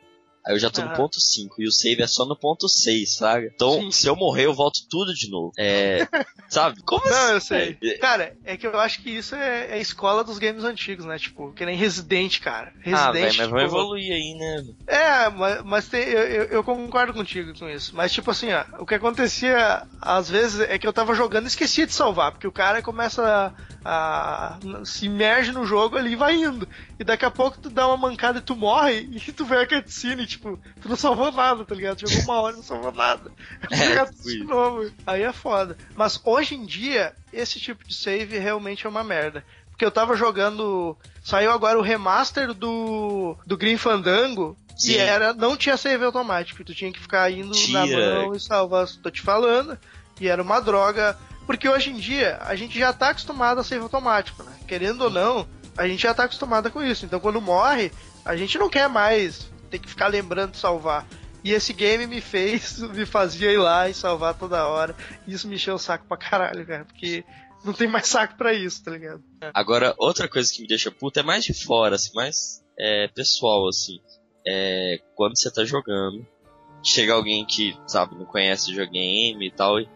[SPEAKER 1] Aí eu já tô no
[SPEAKER 2] Aham.
[SPEAKER 1] ponto 5 e o save é só no ponto 6, sabe? Então,
[SPEAKER 2] Sim.
[SPEAKER 1] se eu morrer, eu volto tudo de novo. É. (laughs) sabe? Como
[SPEAKER 2] Não,
[SPEAKER 1] assim?
[SPEAKER 2] eu sei.
[SPEAKER 1] véi?
[SPEAKER 2] Cara, é que eu acho que isso é, é a escola dos games antigos, né? Tipo, que nem Resident, cara. Resident,
[SPEAKER 1] Ah, velho, mas
[SPEAKER 2] tipo,
[SPEAKER 1] vão evoluir aí, né?
[SPEAKER 2] É, mas, mas tem- eu, eu- eu concordo contigo com isso. Mas, tipo assim, ó, o que acontecia às vezes é que eu tava jogando e esquecia de salvar, porque o cara começa a, a- se imerge no jogo ali e vai indo. E daqui a pouco tu dá uma mancada e tu morre (laughs) e tu vê a cutscene, tipo, tu não salvou nada, tá ligado? Jogou uma hora e não salvou nada. (laughs)
[SPEAKER 1] É, tipo
[SPEAKER 2] tudo de novo. Aí é foda. Mas hoje em dia, esse tipo de save realmente é uma merda. Porque eu tava jogando. Saiu agora o remaster do. do Green Fandango.
[SPEAKER 1] Sim.
[SPEAKER 2] E era. Não tinha save automático. Tu tinha que ficar indo na mão e salvar. Tô te falando. E era uma droga. Porque hoje em dia a gente já tá acostumado a save automático, né? Querendo ou não, a gente já tá acostumado com isso. Então quando morre, a gente não quer mais ter que ficar lembrando de salvar. E esse game me fez, (laughs) me fazia ir lá e salvar toda hora. Isso me encheu o saco pra caralho, cara. Porque não tem mais saco pra isso, tá ligado?
[SPEAKER 1] Agora, outra coisa que me deixa puto é mais de fora, assim, mais é, pessoal, assim. É quando você tá jogando, chega alguém que, sabe, não conhece o videogame e tal, e.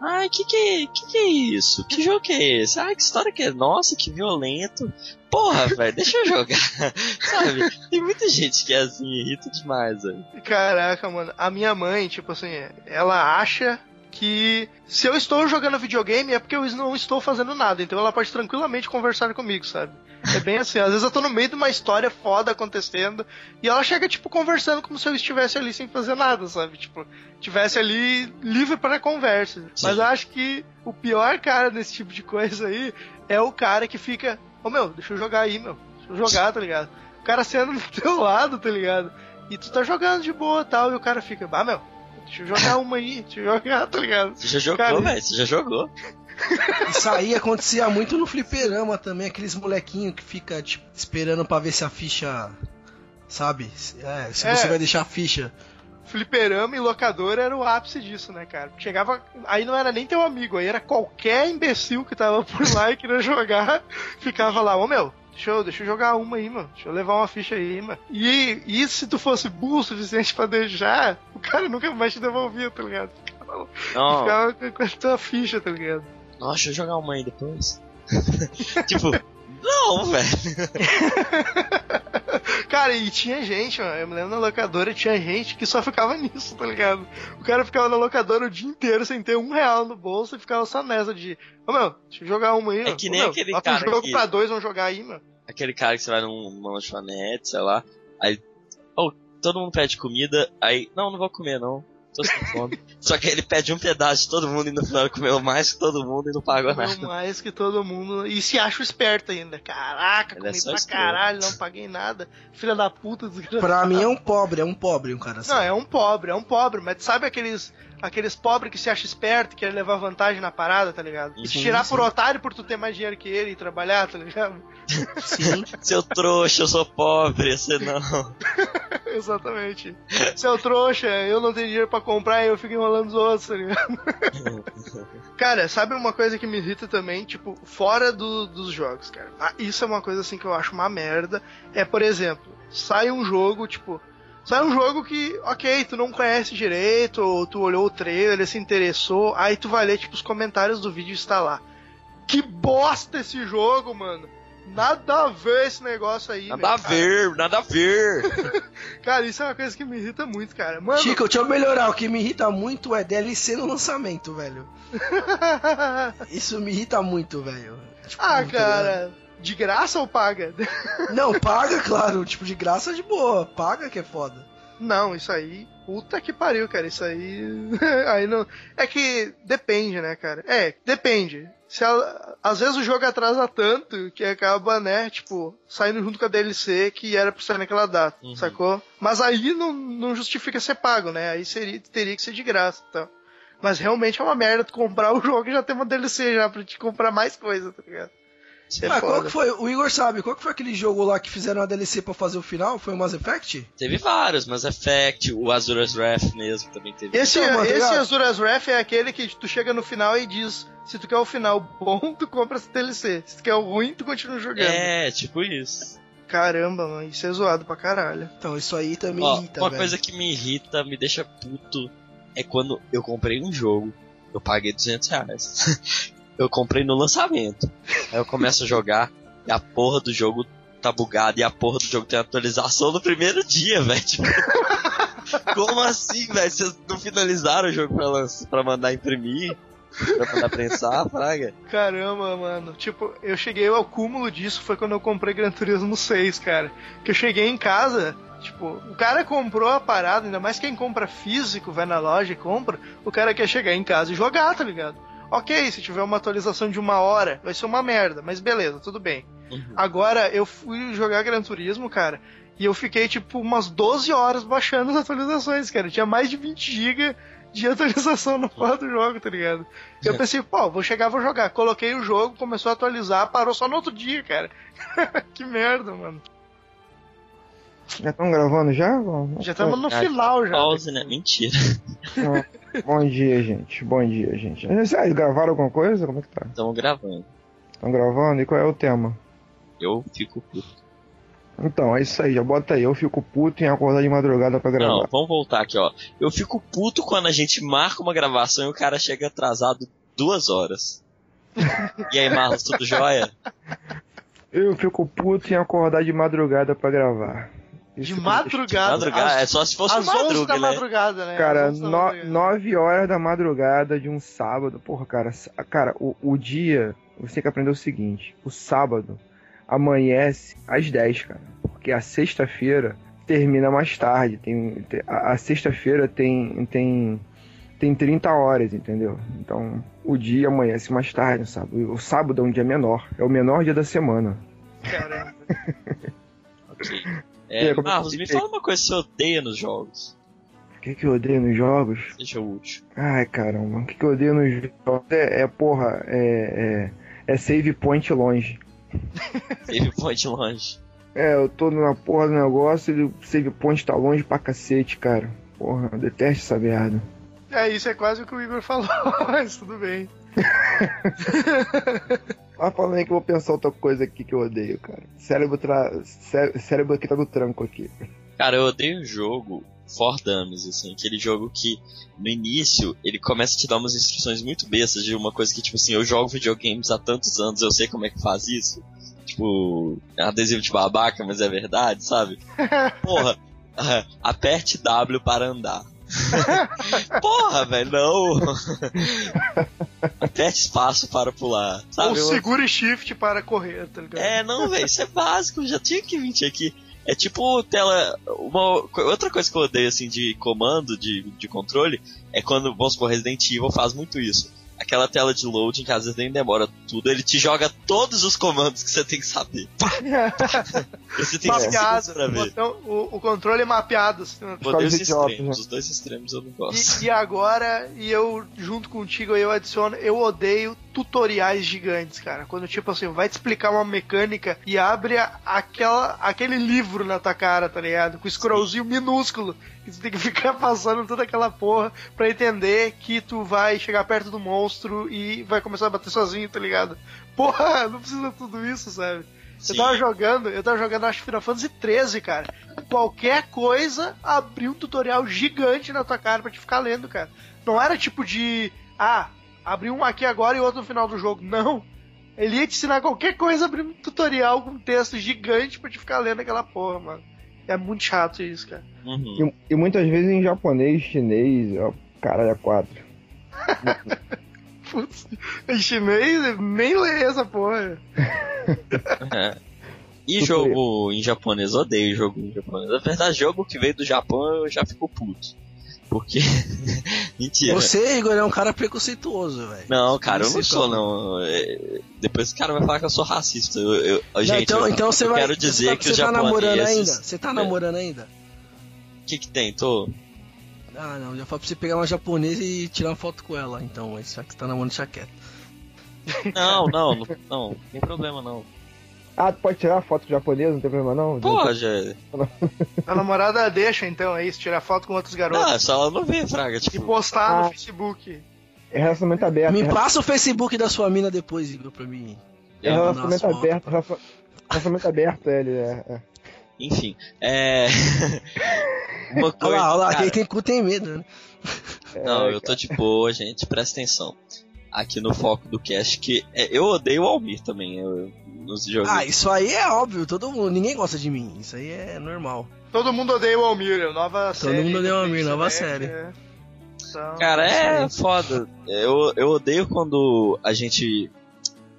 [SPEAKER 1] Ai, que que, que que é isso? Que jogo que é esse? Ai, que história que é? Nossa, que violento. Porra, (laughs) velho, deixa eu jogar. (laughs) sabe? Tem muita gente que é assim, irrita demais, velho.
[SPEAKER 2] Caraca, mano. A minha mãe, tipo assim, ela acha que se eu estou jogando videogame é porque eu não estou fazendo nada. Então ela pode tranquilamente conversar comigo, sabe? É bem assim. Às vezes eu tô no meio de uma história foda acontecendo e ela chega, tipo, conversando como se eu estivesse ali sem fazer nada, sabe? Tipo, tivesse ali livre para conversa. Mas eu acho que o pior cara desse tipo de coisa aí é o cara que fica, ô meu, deixa eu jogar aí, meu. Deixa eu jogar, tá ligado? O cara sendo do teu lado, tá ligado? E tu tá jogando de boa tal, e o cara fica, ah, meu, deixa eu jogar uma aí, deixa eu jogar, tá ligado?
[SPEAKER 1] Você já jogou, velho? Você já jogou?
[SPEAKER 3] Isso aí acontecia muito no fliperama também, aqueles molequinhos que fica tipo, esperando pra ver se a ficha. Sabe? É, se
[SPEAKER 2] É.
[SPEAKER 3] você vai deixar a ficha.
[SPEAKER 2] Fliperama e locador era o ápice disso, né, cara? Chegava. Aí não era nem teu amigo, aí era qualquer imbecil que tava por lá e queria jogar, (laughs) ficava lá, ô meu. Deixa eu, deixa eu jogar uma aí, mano. Deixa eu levar uma ficha aí, mano. E, e se tu fosse burro o suficiente pra deixar, o cara nunca mais te devolvia, tá ligado? Ficava,
[SPEAKER 1] Não,
[SPEAKER 2] ficava com- com a tua ficha, tá ligado?
[SPEAKER 1] nossa, deixa eu jogar uma aí depois. (laughs) tipo, não, velho. (laughs) (laughs)
[SPEAKER 2] Cara, e tinha gente, mano, eu me lembro na locadora, tinha gente que só ficava nisso, tá ligado? O cara ficava na locadora o dia inteiro sem ter um real no bolso e ficava só nessa de, ô meu, deixa eu jogar uma aí,
[SPEAKER 1] É que nem
[SPEAKER 2] meu,
[SPEAKER 1] aquele
[SPEAKER 2] bota um
[SPEAKER 1] cara
[SPEAKER 2] jogo
[SPEAKER 1] que-
[SPEAKER 2] pra dois, vamos jogar aí, mano.
[SPEAKER 1] aquele cara que você vai num- numa lanchonete, sei lá, aí. Oh, todo mundo pede comida, aí, não, não vou comer não. Tô sem fome. (laughs) Só que ele pede um pedaço de todo mundo e no final ele comeu mais que todo mundo e não pagou
[SPEAKER 2] Comeu
[SPEAKER 1] nada.
[SPEAKER 2] mais que todo mundo. E se acha esperto ainda. Caraca,
[SPEAKER 1] Ele é
[SPEAKER 2] comi
[SPEAKER 1] só
[SPEAKER 2] pra
[SPEAKER 1] estrela.
[SPEAKER 2] caralho, não paguei nada. Filha da puta, desgraçado.
[SPEAKER 3] Pra mim é um pobre, é um pobre um cara assim.
[SPEAKER 2] Não, é um pobre, é um pobre, mas sabe aqueles aqueles pobres que se acham esperto, que querem levar vantagem na parada, tá ligado? E
[SPEAKER 1] Sim,
[SPEAKER 2] tirar
[SPEAKER 3] sim.
[SPEAKER 2] por otário por tu ter mais dinheiro que ele e trabalhar, tá ligado?
[SPEAKER 3] Sim. (laughs)
[SPEAKER 1] Seu trouxa, eu sou pobre, você não. (laughs)
[SPEAKER 2] Exatamente. Seu trouxa, eu não tenho dinheiro pra comprar e eu fico enrolando os outros, tá ligado? (laughs) cara, sabe uma coisa que me irrita também, tipo, fora do- dos jogos, cara? Ah, isso é uma coisa assim que eu acho uma merda. É, por exemplo, sai um jogo, tipo. Sai um jogo que, ok, tu não conhece direito, ou tu olhou o trailer, se interessou, aí tu vai ler, tipo, os comentários do vídeo está lá. Que bosta esse jogo, mano! Nada a ver esse negócio aí,
[SPEAKER 1] Nada
[SPEAKER 2] meu,
[SPEAKER 1] a ver, nada a ver.
[SPEAKER 2] Cara. (laughs) Cara, isso é uma coisa que me irrita muito, cara. Mano,
[SPEAKER 3] Chico, deixa eu melhorar. O que me irrita muito é DLC no lançamento, velho. (laughs) Isso me irrita muito, velho. Tipo,
[SPEAKER 2] ah,
[SPEAKER 3] tá
[SPEAKER 2] cara, de graça ou paga? (laughs)
[SPEAKER 3] Não, paga, claro. Tipo, de graça de boa. Paga que é foda.
[SPEAKER 2] Não, isso aí, puta que pariu, cara. Isso aí. (laughs) aí não. É que depende, né, cara? É, depende. Se a- às vezes o jogo atrasa tanto que acaba, né, tipo, saindo junto com a DLC que era pra sair naquela data,
[SPEAKER 1] Uhum.
[SPEAKER 2] sacou? Mas aí não, não justifica ser pago, né? Aí seria, teria que ser de graça, então. Mas realmente é uma merda tu comprar o jogo e já ter uma DLC já pra te comprar mais coisa, tá ligado? Isso é
[SPEAKER 3] ah, qual que foi? O Igor sabe, qual que foi aquele jogo lá que fizeram a DLC pra fazer o final? Foi o Mass Effect?
[SPEAKER 1] Teve vários, Mass Effect, o Azura's Wrath mesmo também teve.
[SPEAKER 2] Esse,
[SPEAKER 3] Então, mano,
[SPEAKER 2] esse? Azura's Wrath é aquele que tu chega no final e diz: se tu quer o final bom, tu compra essa DLC. Se tu quer o ruim, tu continua jogando.
[SPEAKER 1] É, tipo isso.
[SPEAKER 2] Caramba, mano, isso é zoado pra caralho.
[SPEAKER 3] Então, isso aí também
[SPEAKER 1] Ó,
[SPEAKER 3] irrita,
[SPEAKER 1] uma
[SPEAKER 3] velho.
[SPEAKER 1] coisa que me irrita, me deixa puto, é quando eu comprei um jogo, eu paguei 200 reais. (laughs) eu comprei no lançamento. Aí eu começo a jogar e a porra do jogo tá bugada e a porra do jogo tem atualização no primeiro dia, velho. Tipo, (laughs) como assim, velho? Vocês não finalizaram o jogo pra, lançar, pra mandar imprimir? Pra mandar prensar, fraga?
[SPEAKER 2] Caramba, mano. Tipo, eu cheguei ao cúmulo disso foi quando eu comprei Gran Turismo 6, cara. Que eu cheguei em casa, tipo, o cara comprou a parada, ainda mais quem compra físico, vai na loja e compra, o cara quer chegar em casa e jogar, tá ligado? Ok, se tiver uma atualização de uma hora, vai ser uma merda, mas beleza, tudo bem.
[SPEAKER 1] Uhum.
[SPEAKER 2] Agora, eu fui jogar Gran Turismo, cara, e eu fiquei, tipo, umas 12 horas baixando as atualizações, cara. Tinha mais de 20 GB de atualização no porra do jogo, tá ligado? E eu pensei, pô, vou chegar, vou jogar. Coloquei o jogo, começou a atualizar, parou só no outro dia, cara. (laughs) que merda, mano.
[SPEAKER 5] Já estão gravando já?
[SPEAKER 2] Já estamos no final já.
[SPEAKER 1] Pause, né? Mentira.
[SPEAKER 5] Bom dia, gente. Bom dia, gente. Vocês gravaram alguma coisa? Como é que tá?
[SPEAKER 1] Estamos gravando.
[SPEAKER 5] Estão gravando? E qual é o tema?
[SPEAKER 1] Eu fico puto.
[SPEAKER 5] Então, é isso aí. Já bota aí. Eu fico puto em acordar de madrugada pra
[SPEAKER 1] Não,
[SPEAKER 5] gravar.
[SPEAKER 1] vamos voltar aqui, ó. Eu fico puto quando a gente marca uma gravação e o cara chega atrasado duas horas. e aí, Marlos, tudo jóia?
[SPEAKER 5] Eu fico puto em acordar de madrugada pra gravar.
[SPEAKER 2] De (laughs)
[SPEAKER 5] Isso que-
[SPEAKER 2] madrugada.
[SPEAKER 1] Madrugada, é
[SPEAKER 2] às,
[SPEAKER 1] só se fosse
[SPEAKER 2] às 11
[SPEAKER 1] madruga,
[SPEAKER 2] da
[SPEAKER 1] né?
[SPEAKER 2] madrugada, né?
[SPEAKER 5] Cara,
[SPEAKER 2] Às 11 da
[SPEAKER 5] no,
[SPEAKER 2] madrugada.
[SPEAKER 5] 9 horas da madrugada de um sábado. Porra, cara, cara, o, o dia. Você tem que aprender o seguinte: o sábado amanhece às 10, cara. Porque a sexta-feira termina mais tarde. Tem, tem- a, a sexta-feira tem, tem, tem 30 horas, entendeu? Então o dia amanhece mais tarde, sabe? O sábado é um dia menor. É o menor dia da semana.
[SPEAKER 2] Caramba. (laughs)
[SPEAKER 1] Ok. É,
[SPEAKER 5] é
[SPEAKER 1] Marlos, me fala uma coisa que você odeia nos jogos.
[SPEAKER 5] O que, que eu odeio nos jogos?
[SPEAKER 1] Seja útil.
[SPEAKER 5] Ai, caramba, o que, que eu odeio nos jogos é, é porra, é, é, é save point longe. (laughs)
[SPEAKER 1] Save point longe.
[SPEAKER 5] É, eu tô na porra do negócio e o save point tá longe pra cacete, cara. Porra, eu detesto essa merda.
[SPEAKER 2] É, isso é quase o que o Igor falou, (laughs) mas tudo bem. (laughs)
[SPEAKER 5] Vai falando aí que eu vou pensar outra coisa aqui que eu odeio, cara. Cérebro, tra... cé- Cérebro aqui tá no tranco aqui.
[SPEAKER 1] Cara, eu odeio o jogo For Dummies, assim, aquele jogo que no início ele começa a te dar umas instruções muito bestas de uma coisa que, tipo assim, eu jogo videogames há tantos anos, eu sei como é que faz isso. Tipo, é adesivo de babaca, mas é verdade, sabe? (laughs) Porra, ah, (laughs) aperte W para andar. (laughs) Porra, velho, não! (laughs) Aperte espaço para pular,
[SPEAKER 2] Ou
[SPEAKER 1] sabe? Eu-
[SPEAKER 2] segure shift para correr, tá ligado?
[SPEAKER 1] é, não, velho, isso é básico, já tinha que vir aqui. É tipo tela. Uma, outra coisa que eu odeio assim de comando, de, de controle, é quando, vamos supor, Resident Evil faz muito isso. Aquela tela de loading que às vezes nem demora tudo, ele te joga todos os comandos que você tem que saber. Você (laughs) tem
[SPEAKER 2] mapeado.
[SPEAKER 1] pra
[SPEAKER 2] O,
[SPEAKER 1] ver.
[SPEAKER 2] botão- o, o controle é mapeado. assim,
[SPEAKER 5] de idiotas,
[SPEAKER 1] extremos,
[SPEAKER 5] né?
[SPEAKER 1] os dois extremos eu não gosto.
[SPEAKER 2] E, e agora, e eu, junto contigo, eu adiciono, eu odeio tutoriais gigantes, cara. Quando, tipo assim, vai te explicar uma mecânica e abre aquela, aquele livro na tua cara, tá ligado? Com o scrollzinho minúsculo. Que tu tem que (laughs) ficar passando toda aquela porra pra entender que tu vai chegar perto do monstro e vai começar a bater sozinho, tá ligado? Porra, (laughs) não precisa de tudo isso, sabe?
[SPEAKER 1] Sim.
[SPEAKER 2] Eu tava jogando, eu tava jogando acho que Final Fantasy 13, cara. Qualquer coisa abriu um tutorial gigante na tua cara pra te ficar lendo, cara. Não era tipo de, ah, abri um aqui agora e outro no final do jogo. Não. Ele ia te ensinar qualquer coisa abrindo um tutorial com um texto gigante pra te ficar lendo aquela porra, mano. É muito chato isso, cara.
[SPEAKER 1] Uhum.
[SPEAKER 5] E, e muitas vezes em japonês, chinês, ó, caralho, é quatro. (laughs)
[SPEAKER 2] Putz, em chinês, nem lê essa porra.
[SPEAKER 1] É. E jogo em japonês, odeio jogo em japonês. Na verdade, jogo que veio do Japão eu já fico puto. Porque. (laughs) Mentira.
[SPEAKER 3] Você, Igor, é um cara preconceituoso, velho.
[SPEAKER 1] Não, cara, eu não sou, não. É, Depois o cara vai falar que eu sou racista. Eu, eu-
[SPEAKER 3] Não,
[SPEAKER 1] gente,
[SPEAKER 3] então,
[SPEAKER 1] eu,
[SPEAKER 3] então você
[SPEAKER 1] eu
[SPEAKER 3] vai.
[SPEAKER 1] quero dizer
[SPEAKER 3] você tá,
[SPEAKER 1] que
[SPEAKER 3] você
[SPEAKER 1] os
[SPEAKER 3] tá namorando ainda? Você tá
[SPEAKER 1] É.
[SPEAKER 3] namorando ainda?
[SPEAKER 1] O que que tem? Tô.
[SPEAKER 3] Ah, não, já falei pra você pegar uma japonesa e tirar uma foto com ela, então, já que você tá namorando, deixa quieto.
[SPEAKER 1] Não, não, não, (laughs) não, não tem problema não.
[SPEAKER 5] Ah, tu pode tirar foto japonesa, não tem problema não?
[SPEAKER 1] Pode, é.
[SPEAKER 2] A namorada deixa, então, é isso, tirar foto com outros garotos.
[SPEAKER 1] Não, é só ela não ver, Fraga.
[SPEAKER 2] E
[SPEAKER 1] Tipo,
[SPEAKER 2] postar
[SPEAKER 5] Ah.
[SPEAKER 2] no Facebook.
[SPEAKER 5] É relacionamento aberto.
[SPEAKER 3] Me
[SPEAKER 5] é,
[SPEAKER 3] passa o Facebook da sua mina depois, Igor, pra mim.
[SPEAKER 5] é relacionamento aberto. relacion- Relacionamento aberto, ele é. é.
[SPEAKER 1] enfim, é. (laughs) Uma
[SPEAKER 3] Olha
[SPEAKER 1] coisa.
[SPEAKER 3] lá, olha lá,
[SPEAKER 1] cara,
[SPEAKER 3] quem tem cu tem medo, né?
[SPEAKER 1] Não,
[SPEAKER 5] É,
[SPEAKER 1] eu tô de boa, gente, presta atenção. Aqui no foco do cast, que é, eu odeio o Almir também, eu, nos jogos.
[SPEAKER 3] Ah, isso aí é óbvio, todo mundo, ninguém gosta de mim, isso aí é normal.
[SPEAKER 2] Todo mundo odeia o Almir, nova
[SPEAKER 3] Todo
[SPEAKER 2] série.
[SPEAKER 3] mundo odeia o Almir, nova série.
[SPEAKER 2] é. Então,
[SPEAKER 1] Cara, é
[SPEAKER 3] Isso
[SPEAKER 1] foda. Eu, eu odeio quando a gente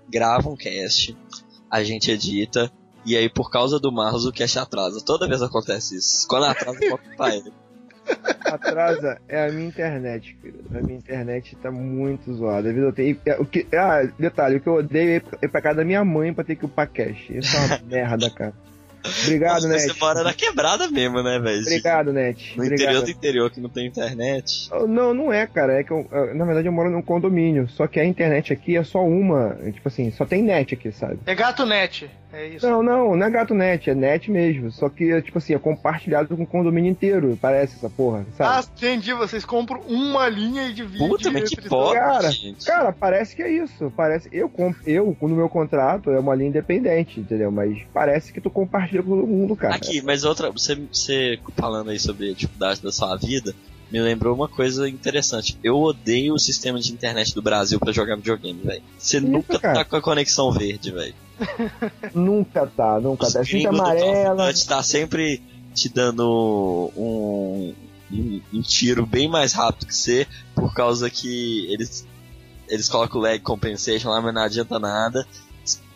[SPEAKER 1] grava um cast, a gente edita, e aí por causa do Marlos o cast atrasa. Toda vez acontece isso. Quando atrasa, (laughs) vou culpar ele.
[SPEAKER 5] Atrasa é a minha internet, querido. A minha internet tá muito zoada. Às vezes eu tenho. é, O que, ah, detalhe, o que eu odeio é ir pra- pra casa da minha mãe pra ter que upar cash. Isso é uma (laughs) merda, cara. Obrigado, Net.
[SPEAKER 1] Você mora na quebrada mesmo, né, velho?
[SPEAKER 5] Obrigado, Net.
[SPEAKER 1] No
[SPEAKER 5] Obrigado.
[SPEAKER 1] interior do interior que não tem internet.
[SPEAKER 5] Não, não é, cara. É que eu, na verdade eu moro num condomínio. Só que a internet aqui é só uma. Tipo assim, só tem net aqui, sabe?
[SPEAKER 2] É gato net, é isso.
[SPEAKER 5] Não, não, não é gato net, é net mesmo. Só que, tipo assim, é compartilhado com o condomínio inteiro. Parece essa porra,
[SPEAKER 2] Ah,
[SPEAKER 5] sabe?
[SPEAKER 2] entendi, vocês compram uma linha e dividem
[SPEAKER 1] Puta, mas que
[SPEAKER 2] entre
[SPEAKER 1] foda,
[SPEAKER 5] Cara,
[SPEAKER 1] gente.
[SPEAKER 5] Cara, parece que é isso. Parece. Eu, eu, no meu contrato, é uma linha independente, entendeu? Mas parece que tu compartilha com todo mundo, cara.
[SPEAKER 1] Aqui, mas outra, você, você falando aí sobre a dificuldade da sua vida, me lembrou uma coisa interessante. Eu odeio o sistema de internet do Brasil pra jogar videogame, velho. Você
[SPEAKER 5] Isso,
[SPEAKER 1] nunca
[SPEAKER 5] cara.
[SPEAKER 1] tá com a conexão verde, velho. (laughs)
[SPEAKER 5] Nunca tá, nunca
[SPEAKER 1] Os
[SPEAKER 5] tá. É sempre amarela.
[SPEAKER 1] Tá sempre te dando um, um, um tiro bem mais rápido que você, por causa que eles, eles colocam o lag compensation lá, mas não adianta nada.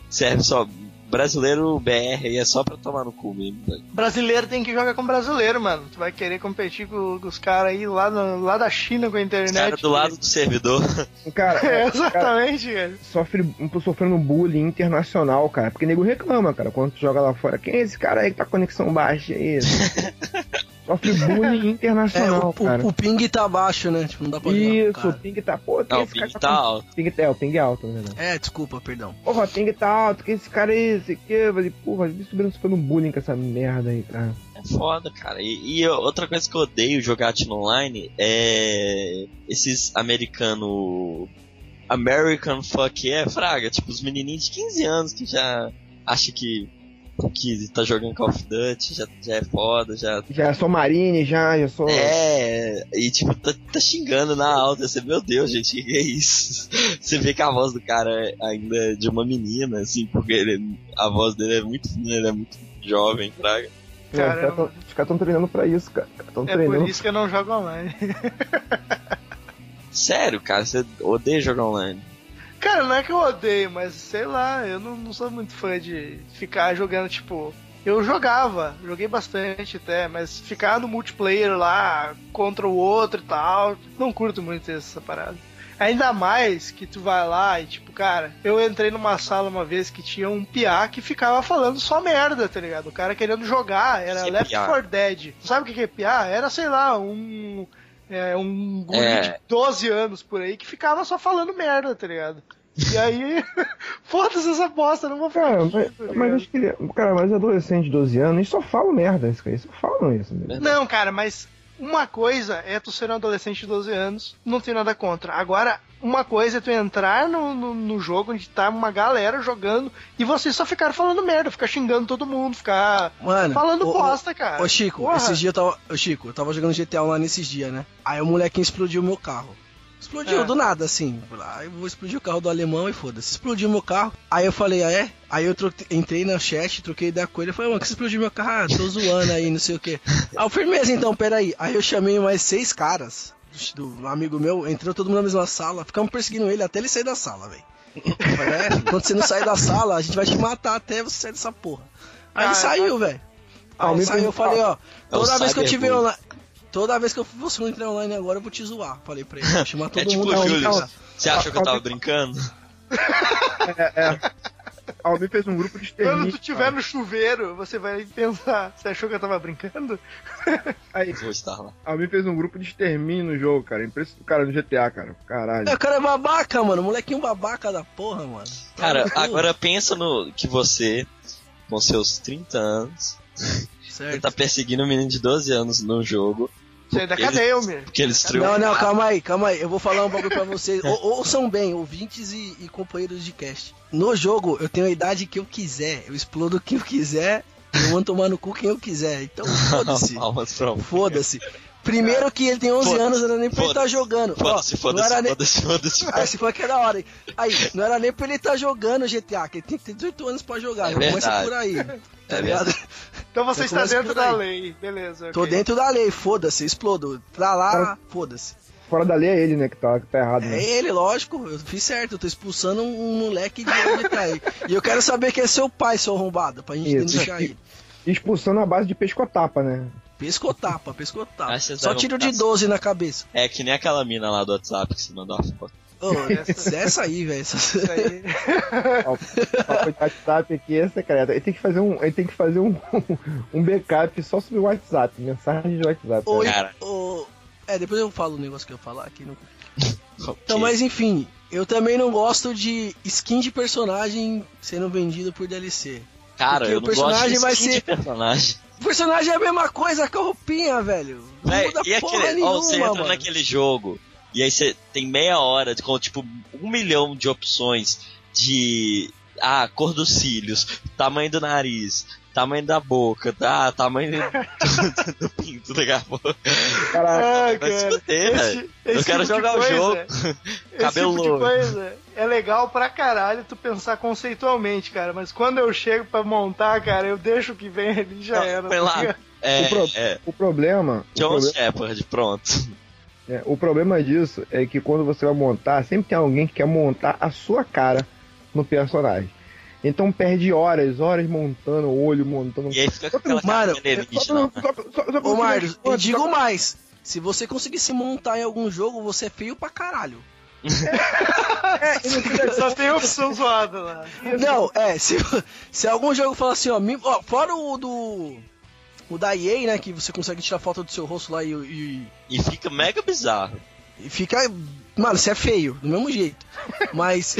[SPEAKER 1] Serve só. Brasileiro BR aí é só pra tomar no cu mesmo, velho.
[SPEAKER 2] Brasileiro tem que jogar com brasileiro, mano. Tu vai querer competir com, com os caras aí lá, no- lá da China com a
[SPEAKER 1] Os
[SPEAKER 2] internet.
[SPEAKER 1] caras do lado do servidor. (laughs)
[SPEAKER 5] Cara,
[SPEAKER 2] É,
[SPEAKER 5] cara,
[SPEAKER 2] exatamente, cara.
[SPEAKER 5] sofre, tô sofrendo bullying internacional, cara. Porque nego reclama, cara, quando tu joga lá fora. Quem é esse cara aí que tá com conexão baixa aí? (laughs) sofre bullying (laughs)
[SPEAKER 3] É,
[SPEAKER 5] internacional,
[SPEAKER 3] o,
[SPEAKER 5] cara.
[SPEAKER 3] o, o ping tá baixo, né? Tipo, não dá pra jogar o
[SPEAKER 5] Isso, o
[SPEAKER 3] cara.
[SPEAKER 5] ping tá. Pô,
[SPEAKER 1] Não,
[SPEAKER 5] é
[SPEAKER 1] o
[SPEAKER 5] esse cara
[SPEAKER 1] ping
[SPEAKER 5] que
[SPEAKER 1] tá
[SPEAKER 5] com-
[SPEAKER 1] alto.
[SPEAKER 5] Ping, é, o ping é alto, né?
[SPEAKER 3] É, desculpa, perdão.
[SPEAKER 5] Porra, o ping tá alto, que esse cara aí, esse aqui. Eu falei, porra, subindo sofrendo bullying com essa merda aí, cara.
[SPEAKER 1] É foda, cara. E, e outra coisa que eu odeio jogatina online é esses americano. American fuck é fraga, tipo os menininhos de 15 anos que já acham que que tá jogando Call of Duty já, já é foda, já
[SPEAKER 5] Já sou marine, já, já sou.
[SPEAKER 1] é, e tipo, tá, tá xingando na alta, você, meu Deus, gente, que é isso? (laughs) Você vê que a voz do cara é ainda é de uma menina, assim, porque ele, a voz dele é muito fina, ele é muito jovem, fraga.
[SPEAKER 5] Pô, os caras tão- tão treinando pra isso, cara. Estão
[SPEAKER 2] É
[SPEAKER 5] treinando.
[SPEAKER 2] por isso que eu não jogo online.
[SPEAKER 1] Sério, cara, você odeia jogar online.
[SPEAKER 2] Cara, não é que eu odeio, mas sei lá, eu não, não sou muito fã de ficar jogando, tipo, eu jogava, joguei bastante até, mas ficar no multiplayer lá contra o outro e tal, não curto muito essa parada. Ainda mais que tu vai lá e, tipo, cara, eu entrei numa sala uma vez que tinha um piá que ficava falando só merda, tá ligado? O cara querendo jogar, era
[SPEAKER 1] Que
[SPEAKER 2] Left
[SPEAKER 1] piá?
[SPEAKER 2] 4 Dead. Tu sabe o que que é piá? Era, sei lá, um. É, um guri
[SPEAKER 1] É.
[SPEAKER 2] de 12 anos por aí que ficava só falando merda, tá ligado? E aí, (laughs) foda-se essa bosta, não vou falar.
[SPEAKER 5] Cara, mas,
[SPEAKER 2] tá
[SPEAKER 5] mas acho que cara, mas adolescente de 12 anos, eles só falam merda, isso, cara, eles só falam isso. né?
[SPEAKER 2] Não, cara, mas uma coisa é tu ser um adolescente de 12 anos, não tenho nada contra. Agora, uma coisa é tu entrar no, no, no jogo onde tá uma galera jogando e vocês só ficar falando merda, ficar xingando todo mundo, ficar
[SPEAKER 3] Mano,
[SPEAKER 2] falando
[SPEAKER 3] ô,
[SPEAKER 2] bosta, cara.
[SPEAKER 3] Ô Chico,
[SPEAKER 2] Porra.
[SPEAKER 3] esses dias eu tava. Ô Chico, eu tava jogando GTA Online esses dias, né? Aí o molequinho explodiu meu carro. Explodiu
[SPEAKER 2] É.
[SPEAKER 3] do nada, assim. Ah, eu vou explodir o carro do alemão e foda-se. Explodiu meu carro. Aí eu falei, ah é? Aí eu troquei- entrei no chat, troquei com ele. Eu falei, mano, que explodiu meu carro? Ah, tô zoando aí, não sei o que. (laughs) Ah, eu, firmeza então, peraí. Aí eu chamei mais seis caras do, amigo meu, entrou todo mundo na mesma sala, ficamos perseguindo ele até ele sair da sala, velho. É, (laughs) quando você não sair da sala, a gente vai te matar até você sair dessa porra. Aí
[SPEAKER 2] Ah,
[SPEAKER 3] ele saiu, velho.
[SPEAKER 5] Ah,
[SPEAKER 3] Aí
[SPEAKER 5] me
[SPEAKER 3] saiu, eu falei, ó,
[SPEAKER 1] É
[SPEAKER 3] toda vez que eu tiver online. Toda vez que eu você não entrar online agora, eu vou te zoar. Falei pra ele, vou chamar (laughs) todo
[SPEAKER 1] É tipo
[SPEAKER 3] mundo
[SPEAKER 1] Júlio. Você achou que eu tava brincando?
[SPEAKER 5] É, é. Almir fez um grupo de
[SPEAKER 2] Quando
[SPEAKER 5] extermínio.
[SPEAKER 2] tu tiver no chuveiro, você vai pensar, você achou que eu tava brincando? (laughs)
[SPEAKER 5] Aí,
[SPEAKER 1] Vou estar lá.
[SPEAKER 5] a Almir fez um grupo de extermínio no jogo, cara. Impressionante. Cara, no GTA, cara. Caralho.
[SPEAKER 3] É, o cara é babaca, mano. Molequinho babaca da porra, mano.
[SPEAKER 1] Cara,
[SPEAKER 3] Tá
[SPEAKER 1] agora pensa no que você, com seus 30 anos,
[SPEAKER 3] Certo.
[SPEAKER 1] tá perseguindo um menino de 12 anos no jogo.
[SPEAKER 2] Você é da
[SPEAKER 1] Ele-
[SPEAKER 2] cadeia, Almir.
[SPEAKER 1] Porque ele destruiu.
[SPEAKER 3] Não, não, calma aí, calma aí. Eu vou falar um bagulho pra vocês. Ou, ouçam bem, ouvintes e, e companheiros de cast. No jogo, eu tenho a idade que eu quiser. Eu explodo quem eu quiser. Eu mando tomar no cu quem eu quiser. Então, foda-se. (laughs) Foda-se. Primeiro que ele tem 11
[SPEAKER 1] Foda-se.
[SPEAKER 3] anos, não era nem pra ele estar
[SPEAKER 1] Foda-se.
[SPEAKER 3] jogando.
[SPEAKER 1] Foda-se, foda-se,
[SPEAKER 3] era nem-
[SPEAKER 1] foda-se, foda-se.
[SPEAKER 3] Aí se for que é da hora. hein? Aí, não era nem pra ele estar jogando GTA, que ele tem que ter 18 anos pra jogar.
[SPEAKER 1] É
[SPEAKER 3] começa
[SPEAKER 1] verdade.
[SPEAKER 3] por aí. Tá
[SPEAKER 1] É
[SPEAKER 3] ligado?
[SPEAKER 2] Então você
[SPEAKER 3] Eu
[SPEAKER 2] está dentro da lei, beleza.
[SPEAKER 3] Tô
[SPEAKER 2] ok.
[SPEAKER 3] dentro da lei, foda-se, explodo. Pra lá, foda-se.
[SPEAKER 5] Fora da lei é ele, né, que tá, que tá errado,
[SPEAKER 3] É
[SPEAKER 5] né?
[SPEAKER 3] ele, lógico, eu fiz certo, eu tô expulsando um, um moleque de onde tá aí. E eu quero saber quem é seu pai, seu arrombado, pra gente
[SPEAKER 5] Isso.
[SPEAKER 3] denunciar ele.
[SPEAKER 5] Expulsando a base de pescotapa, né?
[SPEAKER 3] Pescotapa, pescotapa.
[SPEAKER 1] Vocês
[SPEAKER 3] Só tiro de
[SPEAKER 1] pra-
[SPEAKER 3] 12 na cabeça.
[SPEAKER 1] É que nem aquela mina lá do WhatsApp que você mandou a foto.
[SPEAKER 3] Ô, (laughs) essa aí, velho. essa-
[SPEAKER 2] aí.
[SPEAKER 5] O papo de WhatsApp aqui é secreto. Ele tem que fazer um, ele tem que fazer um, um backup só sobre o WhatsApp, mensagem de WhatsApp.
[SPEAKER 3] Ô, é, depois eu falo o negócio que eu ia falar aqui. (laughs) Então, mas enfim, eu também não gosto de skin de personagem sendo vendido por DLC.
[SPEAKER 1] Cara,
[SPEAKER 3] porque
[SPEAKER 1] eu
[SPEAKER 3] o
[SPEAKER 1] não gosto
[SPEAKER 3] personagem vai ser-
[SPEAKER 1] personagem.
[SPEAKER 3] O personagem é a mesma coisa que a roupinha, velho. Não
[SPEAKER 1] Véi,
[SPEAKER 3] muda
[SPEAKER 1] e aquele,
[SPEAKER 3] nenhuma,
[SPEAKER 1] ó, você entra
[SPEAKER 3] mano.
[SPEAKER 1] naquele jogo e aí você tem meia hora de- com tipo um milhão de opções de ah, cor dos cílios, tamanho do nariz, tamanho da boca, tá, tamanho do, (laughs) do pinto daqui a pouco.
[SPEAKER 5] Cara,
[SPEAKER 2] Ah, cara.
[SPEAKER 1] fuder, velho.
[SPEAKER 2] Esse
[SPEAKER 1] Eu quero
[SPEAKER 2] tipo
[SPEAKER 1] jogar o
[SPEAKER 2] coisa-
[SPEAKER 1] jogo.
[SPEAKER 2] Esse (laughs)
[SPEAKER 1] Cabelo
[SPEAKER 2] tipo de coisa é legal pra caralho tu pensar conceitualmente, cara. Mas quando eu chego pra montar, cara, eu deixo o que vem ali e já
[SPEAKER 1] Não,
[SPEAKER 2] era.
[SPEAKER 1] lá.
[SPEAKER 2] tá ligado?
[SPEAKER 1] É,
[SPEAKER 5] O pro-
[SPEAKER 1] é
[SPEAKER 5] o problema, o
[SPEAKER 1] John
[SPEAKER 5] problema,
[SPEAKER 1] Shepard, pronto.
[SPEAKER 5] é, o problema disso é que quando você vai montar, sempre tem alguém que quer montar a sua cara no personagem. Então perde horas, horas montando o olho, montando.
[SPEAKER 1] E aí fica com aquela
[SPEAKER 5] pra-
[SPEAKER 3] Ô, Mário, eu digo mais. Se você conseguir se montar em algum jogo, você é feio pra caralho.
[SPEAKER 2] Só tem opção zoada lá.
[SPEAKER 3] Não, é, se, se algum jogo falar assim, ó, me- ó, fora o do. O da EA, né? Que você consegue tirar foto do seu rosto lá e, e,
[SPEAKER 1] E fica mega bizarro.
[SPEAKER 3] e fica. Mano, você é feio, do mesmo jeito. Mas.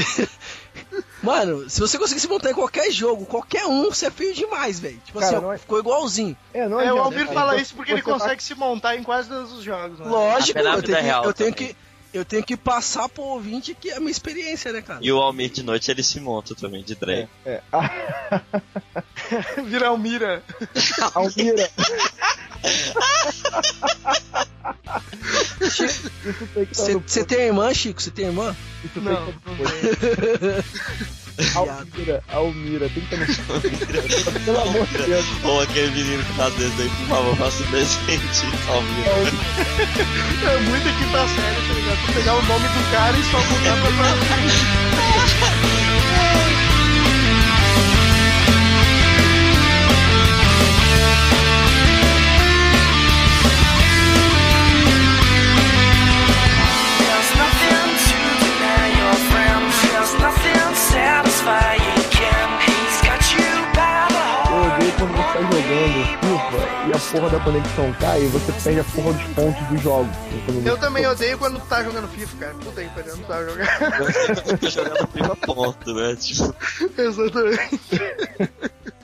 [SPEAKER 3] Mano, se você conseguir se montar em qualquer jogo, qualquer um, você é feio demais, velho. Tipo
[SPEAKER 5] Cara,
[SPEAKER 3] assim, ó,
[SPEAKER 5] é-
[SPEAKER 3] ficou igualzinho.
[SPEAKER 5] É, não
[SPEAKER 2] É, o
[SPEAKER 5] adianta,
[SPEAKER 2] Almir fala
[SPEAKER 5] Então,
[SPEAKER 2] isso porque ele
[SPEAKER 5] tá-
[SPEAKER 2] consegue se montar em quase todos os jogos. Né?
[SPEAKER 3] Lógico, eu tenho, que, eu, tenho que, eu tenho que passar pro ouvinte que é a minha experiência, né, cara?
[SPEAKER 1] E o Almir de noite ele se monta também, de drag.
[SPEAKER 5] É. (laughs) Ah,
[SPEAKER 2] Virar o Mira.
[SPEAKER 5] Almira. (laughs) Que
[SPEAKER 3] Você tem irmã, Chico? Você tem irmã?
[SPEAKER 5] Isso tem
[SPEAKER 2] Não,
[SPEAKER 5] que (laughs) Almira, Almira, tem que estar no Pelo amor de Deus.
[SPEAKER 1] Ou aquele menino que tá dentro aí, por favor, faça um desenho, Almir.
[SPEAKER 2] É muito quinta série, tá ligado? Pegar o nome do cara e só mudar pra pra (laughs)
[SPEAKER 5] e a porra da conexão cai e você perde a porra dos pontos do jogo.
[SPEAKER 2] Eu também odeio quando tu tá jogando FIFA, cara. Puta aí, eu não tava jogando.
[SPEAKER 1] Tô (laughs) jogando prima ponto, né? Tipo,
[SPEAKER 2] Exatamente.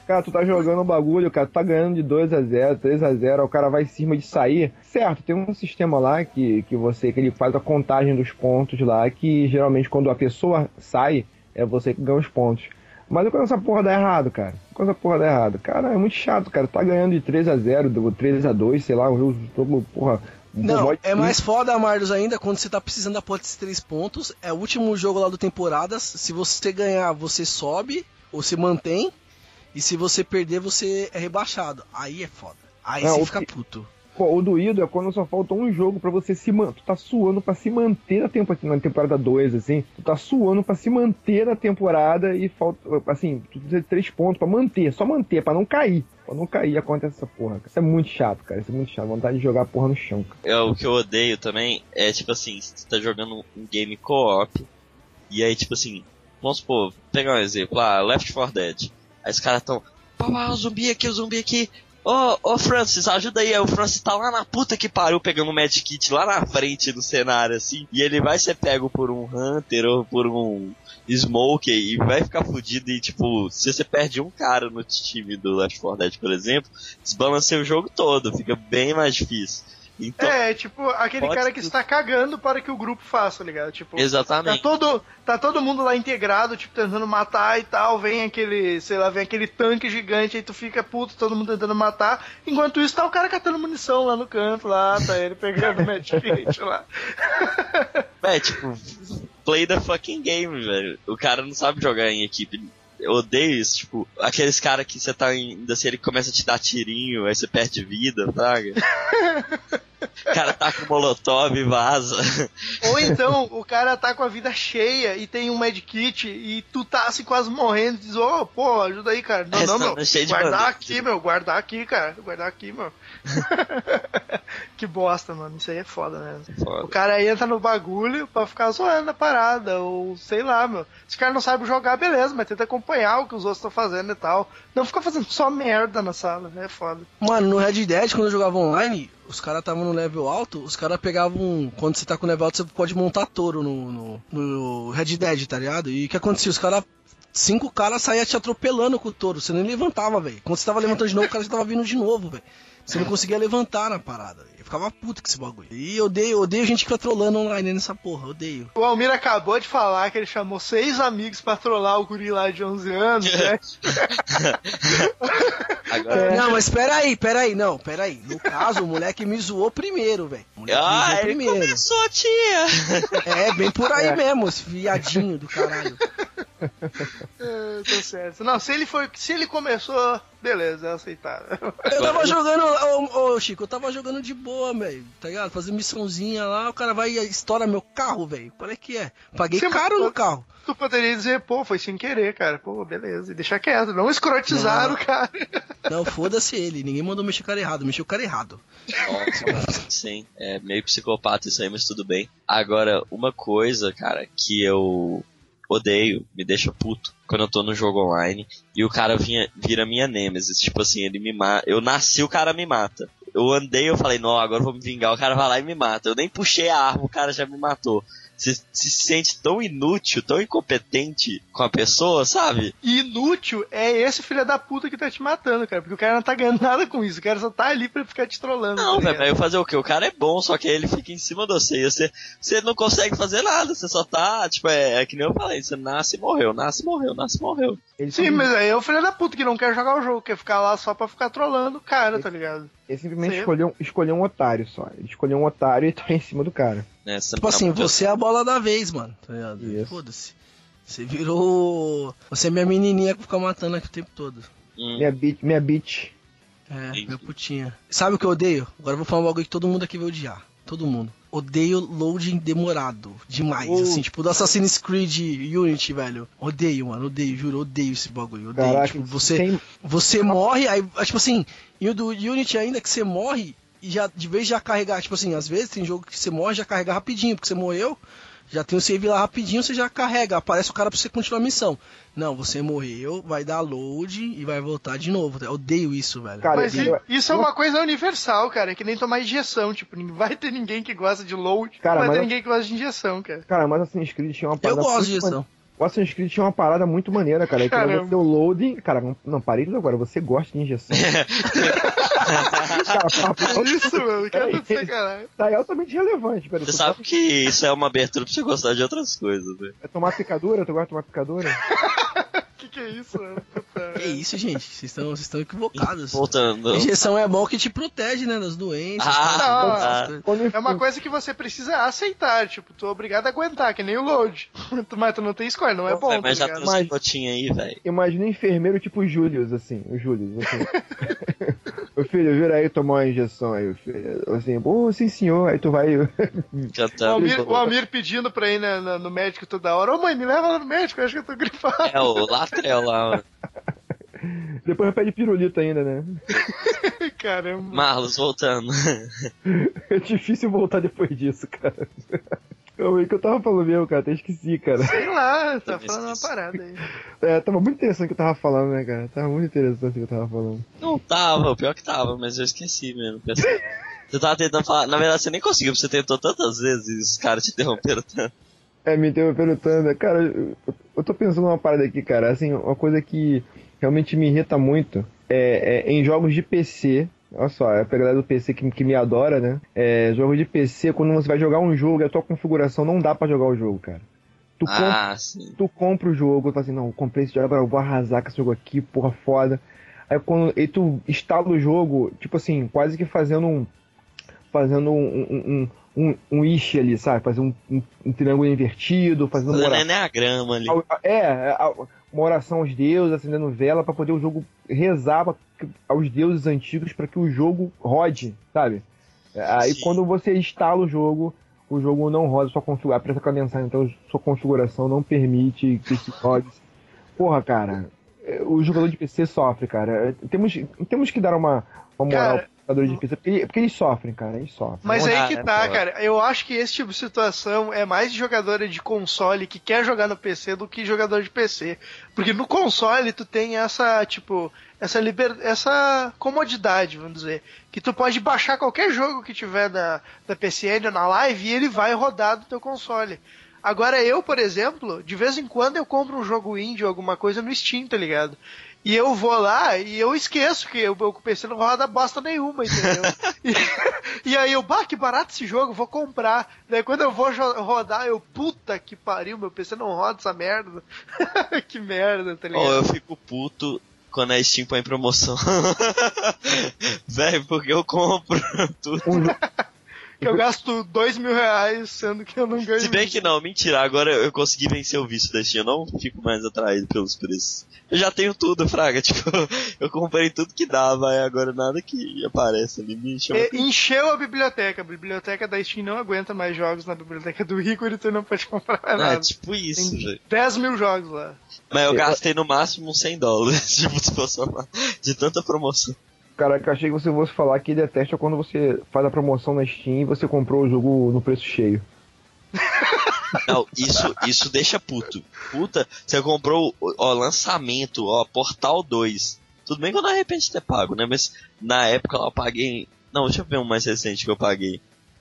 [SPEAKER 5] Cara, tu tá jogando um bagulho, cara, tu tá ganhando de 2 a 0 3 a 0 o cara vai em cima de sair. Certo, tem um sistema lá que, que você, que ele faz a contagem dos pontos lá, que geralmente quando a pessoa sai, é você que ganha os pontos. Mas quando essa porra dá errado, cara? Quando essa porra dá errado? Cara, é muito chato, cara. Tá ganhando de 3 a 0 3 a 2 sei lá, o jogo, jogo, porra.
[SPEAKER 3] Não, é mais foda, Marlos, ainda quando você tá precisando da porra desses três pontos. É o último jogo lá do temporadas. Se você ganhar, você sobe ou se mantém. E se você perder, você é rebaixado. Aí é foda. Aí
[SPEAKER 5] Não,
[SPEAKER 3] você fica
[SPEAKER 5] que-
[SPEAKER 3] puto.
[SPEAKER 5] O doído é quando só falta um jogo pra você se manter. Tu tá suando pra se manter na, tempo, na temporada 2, assim. Tu tá suando pra se manter na temporada e falta. Assim, tu precisa de três pontos pra manter. Só manter, pra não cair. Pra não cair acontece essa porra. Cara. Isso é muito chato, cara. Isso é muito chato. Vontade de jogar a porra no chão, cara.
[SPEAKER 1] é, o que eu odeio também é, tipo assim, você tá jogando um game co-op, e aí, tipo assim, vamos supor, pegar um exemplo, ah, Left 4 Dead. Aí os caras tão, o zumbi aqui, o zumbi aqui. Ô, ô Francis, ajuda aí. O Francis tá lá na puta que pariu pegando um medkit lá na frente do cenário, assim. E ele vai ser pego por um Hunter ou por um Smoke e vai ficar fudido. E tipo, se você perde um cara no time do Left 4 Dead, por exemplo, desbalanceia o jogo todo, fica bem mais difícil. Então,
[SPEAKER 2] É, tipo, aquele cara que está cagando para que o grupo faça, ligado? Tipo, Tá
[SPEAKER 1] exatamente.
[SPEAKER 2] todo, tá todo mundo lá integrado, tipo, tentando matar e tal. Vem aquele, sei lá, vem aquele tanque gigante, aí tu fica puto, todo mundo tentando matar. Enquanto isso, tá o cara catando munição lá no canto, lá, tá ele pegando medkit lá. (laughs)
[SPEAKER 1] É, tipo, play the fucking game, velho. O cara não sabe jogar em equipe. Eu odeio isso, tipo, aqueles caras que você tá ainda assim, ele começa a te dar tirinho, aí você perde vida, praga. (laughs) O cara tá com molotov e vaza.
[SPEAKER 2] Ou então, o cara tá com a vida cheia e tem um medkit e tu tá assim quase morrendo e diz, ô, pô, ajuda aí, cara. Não,
[SPEAKER 1] É,
[SPEAKER 2] não,
[SPEAKER 1] tá
[SPEAKER 2] meu.
[SPEAKER 1] cheio de
[SPEAKER 2] Guardar aqui, meu, guardar aqui, cara. Guardar aqui, meu. (laughs) que bosta, mano. Isso aí é foda, né? O
[SPEAKER 1] Foda.
[SPEAKER 2] cara entra no bagulho pra ficar zoando a parada, ou sei lá, meu. Se o cara não sabe jogar, beleza, mas tenta acompanhar o que os outros estão fazendo e tal. Não fica fazendo só merda na sala, né? É foda.
[SPEAKER 3] Mano, no Red Dead, quando eu jogava online, os caras estavam no level alto, os caras pegavam. Quando você tá com level alto, você pode montar touro no, no, no Red Dead, tá ligado? E o que acontecia? Os caras. Cinco caras saíam te atropelando com o touro, você nem levantava, velho. Quando você tava levantando de novo, o cara já tava vindo de novo, velho. Você não conseguia levantar na parada. Ficava puto com esse bagulho. E eu odeio, eu odeio gente que fica trolando online nessa porra, odeio.
[SPEAKER 2] O Almir acabou de falar que ele chamou seis amigos pra trollar o guri lá de 11 anos, né? (laughs)
[SPEAKER 1] Agora,
[SPEAKER 3] Não, mas peraí, peraí, não, peraí. No caso, o moleque me zoou primeiro, velho. O moleque me
[SPEAKER 1] ah,
[SPEAKER 3] zoou
[SPEAKER 1] ele
[SPEAKER 3] primeiro.
[SPEAKER 1] começou, tia!
[SPEAKER 3] É, bem por aí mesmo, esse viadinho do caralho. (laughs)
[SPEAKER 2] É, tá certo. Não, se ele foi. Se ele começou, beleza, é aceitável.
[SPEAKER 3] Eu tava jogando, ô, ô, Chico, eu tava jogando de boa, velho, tá ligado? Fazendo missãozinha lá, o cara vai e estoura meu carro, velho. Qual é que é? Paguei
[SPEAKER 2] Você
[SPEAKER 3] caro no carro.
[SPEAKER 2] Tu poderia dizer, pô, foi sem querer, cara. Pô, beleza. E deixar quieto. Não escrotizar
[SPEAKER 3] Não.
[SPEAKER 2] o cara.
[SPEAKER 3] Não, foda-se ele, ninguém mandou mexer o cara errado, mexeu o cara errado.
[SPEAKER 1] Nossa, sim, é meio psicopata isso aí, mas tudo bem. Agora, uma coisa, cara, que eu odeio, me deixa puto quando eu tô no jogo online e o cara vinha, vira minha nemesis. Tipo assim, ele me mata. Eu nasci, o cara me mata. Eu andei, eu falei, não, agora eu vou me vingar. O cara vai lá e me mata. Eu nem puxei a arma, o cara já me matou. Você se sente tão inútil, tão incompetente com a pessoa, sabe?
[SPEAKER 2] E inútil é esse filho da puta que tá te matando, cara. Porque o cara não tá ganhando (laughs) nada com isso. O cara só tá ali pra ficar te trollando.
[SPEAKER 1] Não,
[SPEAKER 2] tá
[SPEAKER 1] velho, mas eu fazer o quê? O cara é bom, só que aí ele fica em cima de você. E você, você não consegue fazer nada, você só tá, tipo, é, é que nem eu falei, você nasce e morreu, nasce e morreu, nasce e morreu.
[SPEAKER 5] Ele,
[SPEAKER 2] Sim, mas aí é o filho da puta que não quer jogar o jogo, quer ficar lá só pra ficar trollando o cara, tá ligado?
[SPEAKER 5] Ele simplesmente
[SPEAKER 2] Sim.
[SPEAKER 5] escolheu, escolheu um otário só. Ele escolheu um otário e tá em cima do cara.
[SPEAKER 1] Você
[SPEAKER 3] Tipo
[SPEAKER 1] tá
[SPEAKER 3] assim, você é a bola da vez, mano, tá ligado?
[SPEAKER 5] Isso.
[SPEAKER 3] Foda-se. Você virou. Você é minha menininha que fica matando aqui o tempo todo.
[SPEAKER 1] Hum,
[SPEAKER 5] Minha bitch, minha bitch.
[SPEAKER 3] É,
[SPEAKER 1] Entendi.
[SPEAKER 3] minha putinha. Sabe o que eu odeio? Agora eu vou falar um bagulho que todo mundo aqui vai odiar. Todo mundo. Odeio loading demorado. Demais.
[SPEAKER 5] Oh.
[SPEAKER 3] Assim, tipo, do Assassin's Creed Unity, velho. Odeio, mano. Odeio, juro. Odeio esse bagulho. Odeio.
[SPEAKER 5] Caraca,
[SPEAKER 3] tipo, você,
[SPEAKER 5] tem-
[SPEAKER 3] você morre, aí, tipo assim, e o do Unity ainda que você morre e já, de vez já carregar, tipo assim, às vezes tem jogo que você morre já carrega rapidinho, porque você morreu, Já tem o save lá rapidinho, você já carrega, aparece o cara pra você continuar a missão. Não, você morreu, vai dar load e vai voltar de novo. Eu odeio isso, velho.
[SPEAKER 5] Cara,
[SPEAKER 2] Mas
[SPEAKER 5] eu-
[SPEAKER 2] isso é uma coisa universal, cara. É que nem tomar injeção. Tipo, não vai ter ninguém que gosta de load.
[SPEAKER 5] Cara,
[SPEAKER 2] não vai
[SPEAKER 5] mas
[SPEAKER 2] ter
[SPEAKER 5] eu-
[SPEAKER 2] ninguém que gosta de injeção, cara.
[SPEAKER 5] Cara, mas Assassin's Creed tinha uma
[SPEAKER 3] Eu
[SPEAKER 5] parada.
[SPEAKER 3] gosto
[SPEAKER 5] muito
[SPEAKER 3] de injeção.
[SPEAKER 5] O Assassin's Creed tinha uma parada muito maneira, cara. É que
[SPEAKER 2] Caramba.
[SPEAKER 5] você o loading. Cara, não, não parei tudo agora. Você gosta de injeção. (laughs) cara, papo,
[SPEAKER 2] Olha isso, mano. Que é
[SPEAKER 5] Peraí.
[SPEAKER 2] de sacanagem.
[SPEAKER 5] tá altamente relevante, cara.
[SPEAKER 1] Você sabe que isso é uma abertura pra você gostar de outras coisas, né?
[SPEAKER 5] É tomar picadura? Tu gosta de tomar picadura? (laughs)
[SPEAKER 2] Que é isso, mano? Puta,
[SPEAKER 3] Que isso, gente? Vocês estão vocês estão equivocados.
[SPEAKER 1] Voltando.
[SPEAKER 3] Injeção é bom que te protege, né, das doenças.
[SPEAKER 1] Ah,
[SPEAKER 3] tal,
[SPEAKER 2] tá. É uma coisa que você precisa aceitar, tipo, tu é obrigado a aguentar, que nem o load. (laughs) Mas tu não tem escolha, não é bom,
[SPEAKER 1] mas
[SPEAKER 2] tá
[SPEAKER 1] já tem
[SPEAKER 2] ligado?
[SPEAKER 1] uns
[SPEAKER 5] Mas-
[SPEAKER 1] picotinhos aí, velho.
[SPEAKER 5] Imagina um enfermeiro tipo o Július, assim. O Július, assim. (laughs) Ô filho, vira aí tomar uma injeção aí, filho. Assim, pô, sim senhor. Aí tu vai. (laughs)
[SPEAKER 1] Já
[SPEAKER 2] O
[SPEAKER 1] tá.
[SPEAKER 2] Almir, o Almir pedindo pra ir na- na- no médico toda hora. Ô mãe, me leva lá no médico, eu acho que eu tô gripado.
[SPEAKER 1] É o Latrel lá.
[SPEAKER 5] Depois pede pirulito ainda, né? (laughs)
[SPEAKER 2] Caramba.
[SPEAKER 1] Marlos, voltando.
[SPEAKER 5] É difícil voltar depois disso, cara. Calma aí que eu tava falando mesmo, cara. Até esqueci, cara.
[SPEAKER 2] Sei lá, tá
[SPEAKER 1] Também
[SPEAKER 2] falando uma parada aí.
[SPEAKER 5] É, tava muito interessante o que eu tava falando, né, cara? Tava muito interessante o que eu tava falando.
[SPEAKER 1] Não tava, o pior que tava, mas eu esqueci mesmo. Você tava tentando falar. Na verdade, você nem conseguiu, porque você tentou tantas vezes e os caras te (laughs) interromperam tanto.
[SPEAKER 5] É, me interrompendo tanto. Cara, eu, eu tô pensando numa parada aqui, cara. Assim, uma coisa que realmente me irrita muito é, é em jogos de PC. Olha só, é a pegada do PC que, que me adora, né? É, jogo de PC, quando você vai jogar um jogo e a tua configuração não dá pra jogar o jogo, cara. Tu,
[SPEAKER 1] Ah, sim.
[SPEAKER 5] tu compra o jogo, tu fala assim, não, eu comprei esse jogo, agora eu vou arrasar com esse jogo aqui, porra foda. Aí quando e tu instala o jogo, tipo assim, quase que fazendo um. Fazendo um. um, um, um, um ish ali, sabe? Fazer um, um, um triângulo invertido, fazendo uma
[SPEAKER 1] Fazendo
[SPEAKER 5] oração.
[SPEAKER 1] Enneagrama ali.
[SPEAKER 5] É, é, uma oração aos deuses, acendendo vela pra poder o jogo rezar pra- aos deuses antigos para que o jogo rode, sabe? Aí
[SPEAKER 1] Sim.
[SPEAKER 5] quando você instala o jogo, o jogo não roda sua configuração, aparece com a mensagem, então sua configuração não permite que se rode. Porra, cara, é, o jogador de PC sofre, cara. É, Temos, temos que dar uma, uma moral
[SPEAKER 2] Cara,
[SPEAKER 5] pro jogador de PC, porque, porque eles sofrem, cara, eles sofrem.
[SPEAKER 2] Mas
[SPEAKER 1] Não
[SPEAKER 2] aí
[SPEAKER 1] dá,
[SPEAKER 2] que
[SPEAKER 1] né,
[SPEAKER 2] tá,
[SPEAKER 1] pô?
[SPEAKER 2] cara. Eu acho que esse tipo de situação é mais de jogador de console que quer jogar no PC do que jogador de PC. Porque no console tu tem essa, tipo, essa liber... essa comodidade, vamos dizer. Que tu pode baixar qualquer jogo que tiver da, da PCN ou na live e ele vai rodar do teu console. Agora eu, por exemplo, de vez em quando eu compro um jogo indie ou alguma coisa no Steam, tá ligado? E eu vou lá e eu esqueço que o meu PC não roda bosta nenhuma, entendeu? (laughs) e, e aí eu, bah, que barato esse jogo, vou comprar. Daí quando eu vou rodar, eu, puta que pariu, meu PC não roda essa merda. (laughs) que merda, tá ligado?
[SPEAKER 1] Ou eu fico puto quando a Steam põe em promoção. (laughs) Velho, porque eu compro tudo.
[SPEAKER 2] Que eu gasto dois mil reais, sendo que eu não ganho.
[SPEAKER 1] Se bem que não, mentira, agora eu consegui vencer o vício da Steam, eu não fico mais atraído pelos preços. Eu já tenho tudo, Fraga, (laughs) tipo, eu comprei tudo que dava, e agora nada que aparece ali me chama.
[SPEAKER 2] E- encheu a biblioteca. A biblioteca da Steam não aguenta mais jogos na biblioteca do Igor e tu não pode comprar mais
[SPEAKER 1] É,
[SPEAKER 2] nada.
[SPEAKER 1] tipo isso,
[SPEAKER 2] Tem
[SPEAKER 1] velho.
[SPEAKER 2] 10 mil jogos lá.
[SPEAKER 1] Mas eu gastei no máximo uns 100 dólares, (laughs) tipo, se fosse uma- de tanta promoção.
[SPEAKER 5] Caraca, achei que você fosse falar que detesta quando você faz a promoção na Steam e você comprou o jogo no preço cheio. (laughs)
[SPEAKER 1] Não, isso, isso deixa puto. Puta, você comprou, ó, lançamento, ó, Portal 2. Tudo bem que eu não arrependo de ter pago, né? Mas na época eu paguei. Não, deixa eu ver um mais recente que eu paguei.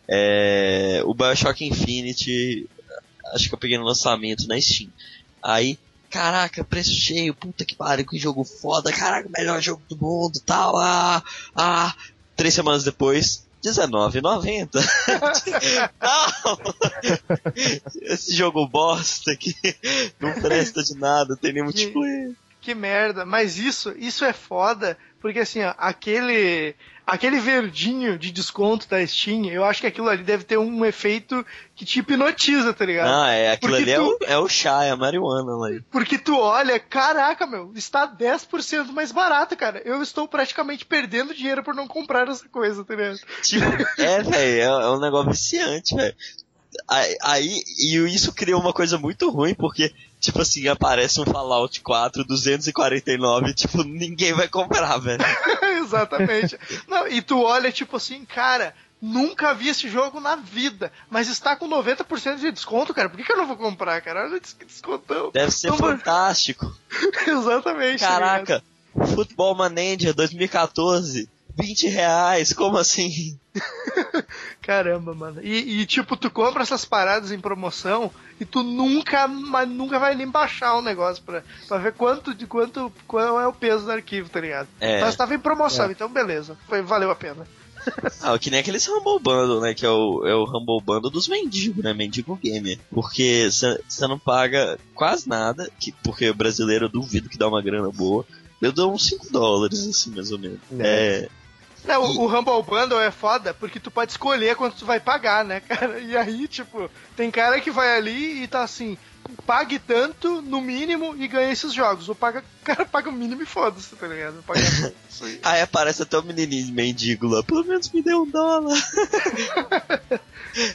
[SPEAKER 1] É. O Bioshock Infinity. Acho que eu peguei no lançamento na Steam. Aí, caraca, preço cheio, puta que pariu, que jogo foda, caraca, melhor jogo do mundo, tal, ah, ah. Três semanas depois, R$19,90. (laughs) Não! Esse jogo bosta que não presta de nada, tem nem multiplayer.
[SPEAKER 2] Que merda. Mas isso, isso é foda, porque assim, ó, aquele. Aquele verdinho de desconto da Steam, eu acho que aquilo ali deve ter um efeito que te hipnotiza, tá ligado?
[SPEAKER 1] Ah, é, aquilo
[SPEAKER 2] Porque
[SPEAKER 1] ali é,
[SPEAKER 2] tu-
[SPEAKER 1] o, é o chá, é a marihuana lá.
[SPEAKER 2] Porque tu olha, caraca, meu, está 10% mais barato, cara. Eu estou praticamente perdendo dinheiro por não comprar essa coisa, tá ligado?
[SPEAKER 1] Tipo, é, velho, é, é um negócio viciante, velho. Aí, e isso cria uma coisa muito ruim, porque, tipo assim, aparece um Fallout 4 249, tipo, ninguém vai comprar, velho. (laughs)
[SPEAKER 2] Exatamente. Não, e tu olha, tipo assim, cara, nunca vi esse jogo na vida, mas está com 90% de desconto, cara. Por que, que eu não vou comprar, cara? Olha que descontão.
[SPEAKER 1] Deve ser fantástico. (laughs)
[SPEAKER 2] Exatamente. tá?
[SPEAKER 1] Caraca, Futebol Manager 2014, 20 reais, como assim? (laughs)
[SPEAKER 2] Caramba, mano. E, e, tipo, tu compra essas paradas em promoção e tu nunca, mas nunca vai nem baixar o negócio pra, pra ver quanto de quanto qual é o peso do arquivo, tá ligado?
[SPEAKER 1] É.
[SPEAKER 2] Mas tava em promoção, então beleza. Foi, valeu a pena. (laughs)
[SPEAKER 1] Ah, que nem aqueles Humble Bundle, né? Que é o, é o Humble Bundle dos mendigos, né? Mendigo Gamer. Porque você não paga quase nada, que, porque o brasileiro eu duvido que dá uma grana boa. Eu dou uns 5 dólares, assim, mais ou menos. É.
[SPEAKER 2] Não, o, o Humble Bundle é foda porque tu pode escolher quanto tu vai pagar, né, (laughs) cara? E aí, tipo, tem cara que vai ali e tá assim, pague tanto no mínimo e ganha esses jogos. O paga, (laughs) o cara paga o mínimo e foda-se, tá ligado? Paga (laughs) isso aí.
[SPEAKER 1] Aí aparece até o menininho mendigo lá, pelo menos me deu um dólar.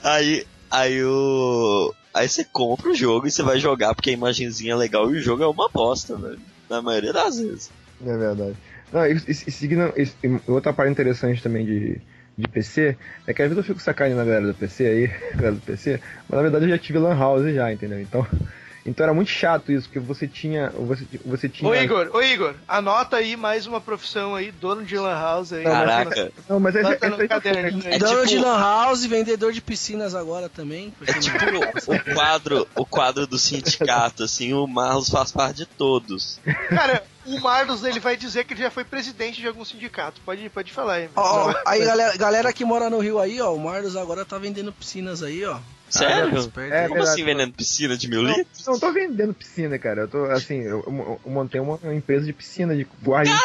[SPEAKER 1] aí, aí o. Aí você compra o jogo e você vai jogar porque a imagenzinha é legal e o jogo é uma bosta, velho. Na maioria das vezes.
[SPEAKER 5] É verdade. Não, e, e, e seguindo, e, outra parte interessante também de, de PC é que às vezes eu fico sacaneando a galera do PC aí, (laughs) a galera do PC, mas na verdade eu já tive Lan House já, entendeu? Então, (laughs) então era muito chato isso, porque você tinha. Você, você tinha.
[SPEAKER 2] Ô Igor, ô Igor, anota aí mais uma profissão aí, dono de Lan House aí.
[SPEAKER 1] Caraca.
[SPEAKER 5] Não, mas esse aí-
[SPEAKER 2] caderninho aí.
[SPEAKER 1] É
[SPEAKER 3] Dono
[SPEAKER 1] tipo-
[SPEAKER 3] de Lan House, vendedor de piscinas agora também.
[SPEAKER 1] É tipo o quadro, o quadro do sindicato, assim, o Marlos faz parte de todos.
[SPEAKER 2] Cara, o Marlos ele vai dizer que ele já foi presidente de algum sindicato. Pode, pode falar aí.
[SPEAKER 3] Ó, ó, aí galera, galera que mora no Rio aí, ó, o Marlos agora tá vendendo piscinas aí, ó.
[SPEAKER 1] Sério?
[SPEAKER 3] Esperto
[SPEAKER 5] É.
[SPEAKER 1] Como assim vendendo piscina de mil
[SPEAKER 5] Não,
[SPEAKER 1] litros?
[SPEAKER 5] não tô vendendo piscina, cara. Eu tô, assim, eu, eu- eu montei uma empresa de piscina, de guardião.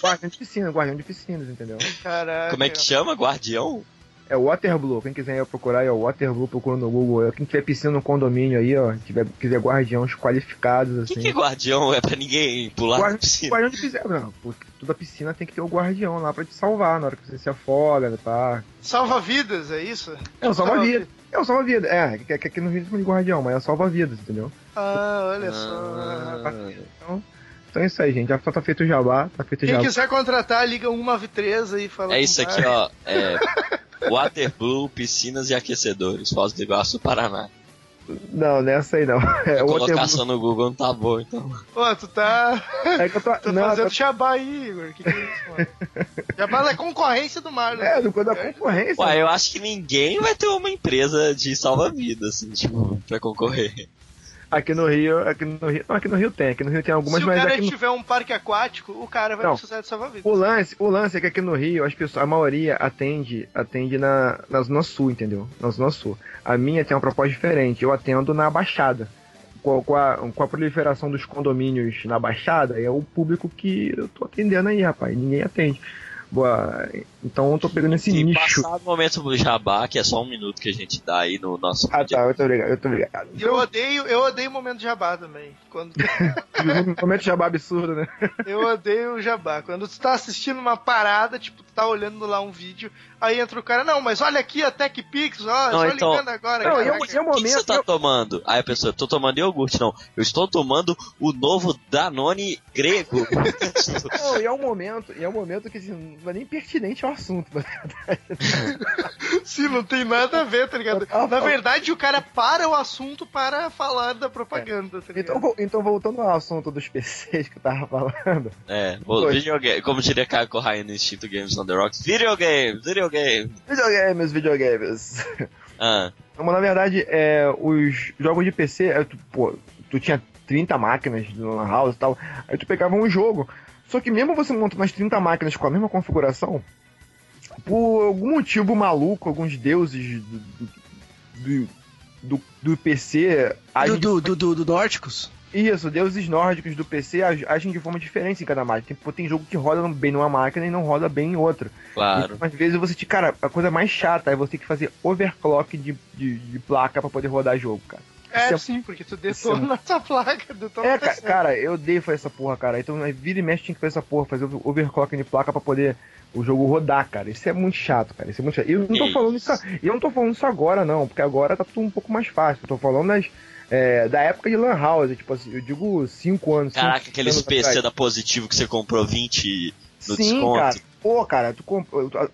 [SPEAKER 5] guardião de piscina, guardião de piscinas, entendeu?
[SPEAKER 2] Caraca.
[SPEAKER 1] Como é que chama? Guardião?
[SPEAKER 5] É o Waterblue, quem quiser procurar é o Waterblue, procura no Google. Quem tiver piscina no condomínio aí, ó, tiver, quiser guardiões qualificados, assim.
[SPEAKER 1] que, que é guardião? É pra ninguém pular na
[SPEAKER 5] Guarda-
[SPEAKER 1] piscina?
[SPEAKER 5] Guardião de piscina. Não, porque toda piscina tem que ter o guardião lá pra te salvar na hora que você se afoga, tá?
[SPEAKER 2] Salva vidas, é isso?
[SPEAKER 5] É o salva-vida. É o salva-vida. É, que, que aqui no Rio de guardião, mas é o salva-vidas, entendeu?
[SPEAKER 2] Ah, olha só.
[SPEAKER 1] Ah,
[SPEAKER 5] Então é isso aí, gente. Já tá feito o jabá, tá feito o
[SPEAKER 2] Quem
[SPEAKER 5] jabá.
[SPEAKER 2] quiser contratar, liga 193 aí e fala.
[SPEAKER 1] é isso aqui, ó. É (laughs) Waterblue, piscinas e aquecedores. Foz do Iguaçu, Paraná.
[SPEAKER 5] Não, nessa aí não. (laughs) É
[SPEAKER 1] colocação no Google não tá boa, então.
[SPEAKER 2] Pô, tu tá,
[SPEAKER 5] É que eu tô. (laughs)
[SPEAKER 2] tá
[SPEAKER 5] não,
[SPEAKER 2] fazendo
[SPEAKER 5] tá-
[SPEAKER 2] jabá aí, Igor. Que que é isso, mano? jabá é concorrência do Marlon.
[SPEAKER 5] É, do da concorrência.
[SPEAKER 1] Ué, eu acho que ninguém vai ter uma empresa de salva-vidas, assim, tipo, pra concorrer.
[SPEAKER 5] Aqui no Rio, aqui no Rio. Não, aqui no Rio tem, aqui no Rio tem algumas,
[SPEAKER 2] Se o
[SPEAKER 5] mas
[SPEAKER 2] cara
[SPEAKER 5] aqui no,
[SPEAKER 2] tiver um parque aquático, o cara vai
[SPEAKER 5] Não.
[SPEAKER 2] precisar de salva-vidas.
[SPEAKER 5] O lance, o lance é que aqui no Rio, as pessoas, a maioria atende, atende na, na Zona Sul, entendeu? Na Zona Sul. A minha tem uma proposta diferente, eu atendo na Baixada. Com, com a, com a proliferação dos condomínios na Baixada, é o público que eu tô atendendo aí, rapaz. Ninguém atende. Boa, então eu tô pegando esse
[SPEAKER 1] E
[SPEAKER 5] nicho.
[SPEAKER 1] passado o momento do jabá, que é só um minuto que a gente dá aí no nosso
[SPEAKER 5] Ah tá, eu tô ligado, eu tô ligado.
[SPEAKER 2] Eu odeio, eu odeio o momento jabá também. Quando, (laughs) (laughs)
[SPEAKER 5] Momento jabá absurdo, né?
[SPEAKER 2] eu odeio o jabá. Quando tu tá assistindo uma parada, tipo, tu tá olhando lá um vídeo, aí entra o cara, não, mas olha aqui a TechPix, ó,
[SPEAKER 1] Não,
[SPEAKER 2] eu tô
[SPEAKER 1] então-
[SPEAKER 2] ligando agora.
[SPEAKER 5] Não, e é
[SPEAKER 2] caraca.
[SPEAKER 5] um- e é um
[SPEAKER 1] O que que você
[SPEAKER 5] momento.
[SPEAKER 1] tá tomando? Aí a pessoa, tô tomando iogurte, não. Eu estou tomando o novo Danone grego. (laughs)
[SPEAKER 5] Não, e é um momento, e é um momento que assim, não é nem pertinente ao assunto, na
[SPEAKER 2] Sim, (laughs) não tem nada a ver, tá ligado?
[SPEAKER 5] Ah,
[SPEAKER 2] Na
[SPEAKER 5] ah.
[SPEAKER 2] verdade, o cara para o assunto para falar da propaganda, tá ligado?
[SPEAKER 5] Então, então, voltando ao assunto dos PCs que eu tava falando.
[SPEAKER 1] é, videogame, como diria Caio Corraine no Instinto Games on the Rocks, videogames, videogames.
[SPEAKER 5] Videogames, videogames.
[SPEAKER 1] Ah,
[SPEAKER 5] Mas na verdade, é, os jogos de PC, é, tu, pô, tu tinha 30 máquinas no Lan House e tal, aí tu pegava um jogo. Só que mesmo você montando as 30 máquinas com a mesma configuração, por algum motivo maluco, alguns deuses do, do, do, do PC agem
[SPEAKER 3] Do,
[SPEAKER 5] de
[SPEAKER 3] do, do, Nórticos?
[SPEAKER 5] Isso, deuses nórdicos do PC ag- agem de forma diferente em cada máquina. Tem, tem jogo que roda bem numa máquina e não roda bem em outra.
[SPEAKER 1] claro.
[SPEAKER 5] Então, às vezes você te. Cara, a coisa mais chata é você ter que fazer overclock de, de, de placa pra poder rodar jogo, cara.
[SPEAKER 2] É,
[SPEAKER 5] é-
[SPEAKER 2] sim, porque tu detona essa placa, detona
[SPEAKER 5] É,
[SPEAKER 2] o
[SPEAKER 5] ca-
[SPEAKER 2] PC.
[SPEAKER 5] cara, eu odeio fazer essa porra, cara. Então, vira e mexe tinha que fazer essa porra, fazer over- overclock de placa pra poder o jogo rodar, cara. Isso é muito chato, cara. Isso é muito chato. E eu não tô falando
[SPEAKER 1] isso.
[SPEAKER 5] eu não tô falando isso agora, não, porque agora tá tudo um pouco mais fácil. Eu tô falando das, é, da época de Lan House, tipo assim, eu digo 5 anos. cinco
[SPEAKER 1] Caraca, aqueles
[SPEAKER 5] anos
[SPEAKER 1] PC
[SPEAKER 5] atrás.
[SPEAKER 1] da Positivo que você comprou 20 no
[SPEAKER 5] Sim,
[SPEAKER 1] desconto.
[SPEAKER 5] cara. Pô, cara, tu compra.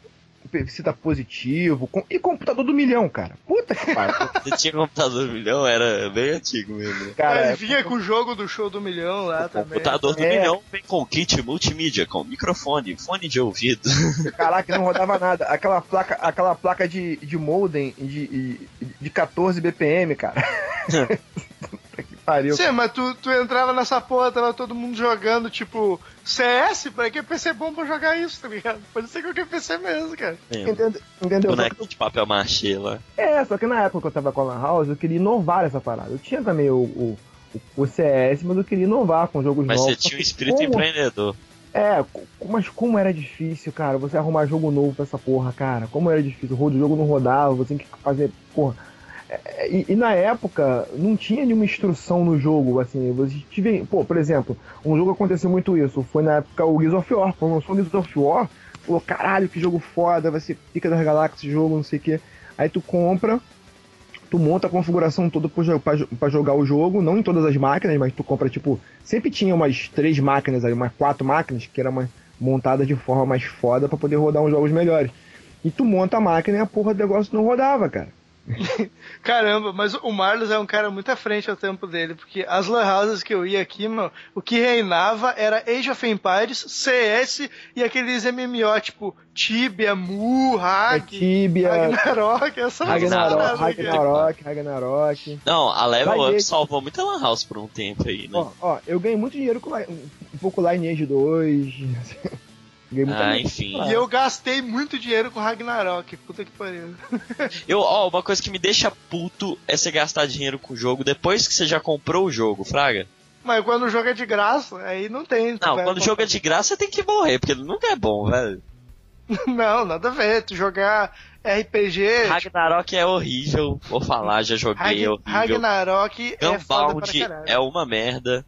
[SPEAKER 5] O cita positivo. com- E computador do milhão, cara. Puta que pariu. (laughs)
[SPEAKER 1] Você tinha computador do milhão, era bem antigo mesmo.
[SPEAKER 5] Cara,
[SPEAKER 2] Aí vinha com o jogo do show do milhão lá também.
[SPEAKER 1] Computador do
[SPEAKER 5] É.
[SPEAKER 1] milhão vem com kit multimídia, com microfone, fone de ouvido. (laughs)
[SPEAKER 5] Caraca, não rodava nada. Aquela placa, aquela placa de, de modem de, de, de 14 BPM, cara. (laughs) Pariu.
[SPEAKER 2] Sim, mas tu, tu entrava nessa porra, tava todo mundo jogando, tipo, CS, pra que PC bom pra jogar isso, tá ligado? Pode ser qualquer PC mesmo, cara.
[SPEAKER 5] Entende- Entendeu?
[SPEAKER 1] Boneco de papel machê lá.
[SPEAKER 5] é, só que na época que eu tava com a Lan House, eu queria inovar essa parada. Eu tinha também o, o, o CS, mas eu queria inovar com jogos
[SPEAKER 1] Mas
[SPEAKER 5] novos.
[SPEAKER 1] você
[SPEAKER 5] Só
[SPEAKER 1] tinha um espírito
[SPEAKER 5] como-
[SPEAKER 1] empreendedor.
[SPEAKER 5] É, mas como era difícil, cara, você arrumar jogo novo pra essa porra, cara. Como era difícil, o jogo não rodava, você tinha que fazer, porra. É, E, e na época, não tinha nenhuma instrução no jogo, assim, você tive, pô, por exemplo, um jogo aconteceu muito isso, foi na época o Gears of War, quando lançou o Gears of War, falou, caralho, que jogo foda, vai ser pica das galáxias jogo, não sei o que. Aí tu compra, tu monta a configuração toda pra jogar o jogo, não em todas as máquinas, mas tu compra, tipo, sempre tinha umas três máquinas ali, umas quatro máquinas, que era uma montada de forma mais foda pra poder rodar uns jogos melhores. E tu monta a máquina e a porra do negócio não rodava, cara. (laughs)
[SPEAKER 2] Caramba, mas o Marlos é um cara muito à frente ao tempo dele, porque as lan houses que eu ia aqui, mano, o que reinava era Age of Empires, CS e aqueles MMO, tipo Tibia, Mu,
[SPEAKER 5] É
[SPEAKER 2] Hag,
[SPEAKER 5] Tibia,
[SPEAKER 2] Ragnarok, essa
[SPEAKER 5] Ragnarok. Ragnarok, Ragnarok.
[SPEAKER 1] Não, a Level
[SPEAKER 5] Vai
[SPEAKER 1] Up salvou muita Lan House por um tempo aí, né?
[SPEAKER 5] Ó, ó, eu ganhei muito dinheiro com um pouco Lineage 2. Ganhei muita
[SPEAKER 1] Ah, enfim.
[SPEAKER 2] E eu gastei muito dinheiro com Ragnarok, puta que pariu. (laughs)
[SPEAKER 1] Eu, ó, uma coisa que me deixa puto é você gastar dinheiro com o jogo depois que você já comprou o jogo, Fraga.
[SPEAKER 2] Mas quando o jogo é de graça, aí não tem.
[SPEAKER 1] Não, quando o jogo é de graça, você tem que morrer, porque ele nunca é bom, velho. (laughs)
[SPEAKER 2] Não, nada a ver. Tu jogar RPG.
[SPEAKER 1] Ragnarok é horrível, vou falar, já joguei,
[SPEAKER 2] Rag-
[SPEAKER 1] é horrível.
[SPEAKER 2] Ragnarok é foda pra
[SPEAKER 1] Gunbound
[SPEAKER 2] caralho.
[SPEAKER 1] é uma merda.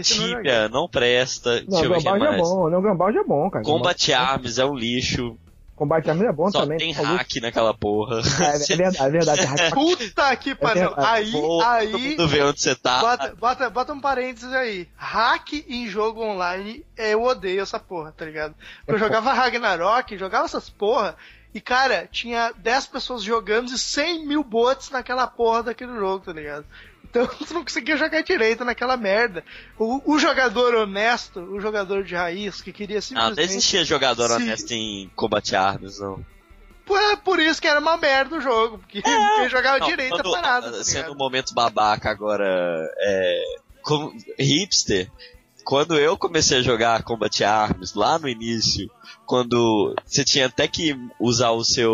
[SPEAKER 1] Tibia não presta.
[SPEAKER 5] Não, Gunbound é bom, não, Gunbound é bom, cara.
[SPEAKER 1] Combat Arms é um lixo.
[SPEAKER 5] Combate Arms é bom
[SPEAKER 1] Só
[SPEAKER 5] também.
[SPEAKER 1] tem hack naquela porra.
[SPEAKER 5] É, é verdade, é verdade. Hack-
[SPEAKER 2] Puta que pariu.
[SPEAKER 5] verdade.
[SPEAKER 2] Aí,
[SPEAKER 1] Pô, todo
[SPEAKER 2] aí.
[SPEAKER 1] mundo vê onde você tá.
[SPEAKER 2] Bota, bota, bota um parênteses aí. Hack em jogo online, eu odeio essa porra, tá ligado? Porque eu jogava Ragnarok, jogava essas porra, e cara, tinha 10 pessoas jogando e 100 mil bots naquela porra daquele jogo, tá ligado? Então (laughs) tu não conseguia jogar direito naquela merda. O, o jogador honesto, o jogador de raiz, que queria
[SPEAKER 1] Não,
[SPEAKER 2] simplesmente.
[SPEAKER 1] não existia jogador
[SPEAKER 2] Se-
[SPEAKER 1] honesto em Combat Arms, não.
[SPEAKER 2] É por isso que era uma merda o jogo, porque quem jogava
[SPEAKER 1] Não,
[SPEAKER 2] direito a
[SPEAKER 1] quando-
[SPEAKER 2] parada. Tá
[SPEAKER 1] Sendo um momento babaca agora, é, como hipster, quando eu comecei a jogar Combat Arms lá no início, quando você tinha até que usar o seu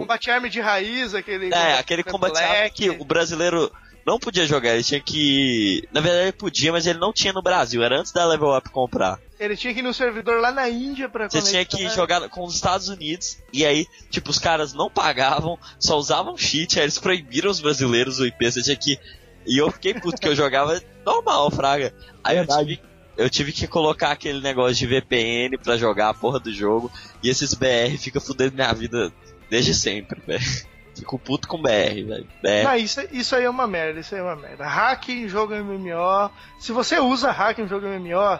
[SPEAKER 2] Combate Arm de raiz, aquele.
[SPEAKER 1] é, aquele Combat Arms que o brasileiro não podia jogar, ele tinha que, na verdade ele podia, mas ele não tinha no Brasil, era antes da Level Up comprar.
[SPEAKER 2] Ele tinha que ir no servidor lá na Índia pra
[SPEAKER 1] Você tinha que jogar com os Estados Unidos, e aí, tipo, os caras não pagavam, só usavam cheat, aí eles proibiram os brasileiros o IP, você tinha que. E eu fiquei puto, que eu jogava normal, Fraga. Aí eu
[SPEAKER 5] Verdade.
[SPEAKER 1] tive, eu tive que colocar aquele negócio de VPN pra jogar a porra do jogo, e esses BR fica fudendo minha vida desde sempre, velho. (laughs) Fico puto com BR, velho.
[SPEAKER 2] Não, isso, isso aí é uma merda, isso aí é uma merda. Hack em jogo MMO. Se você usa hack em jogo MMO,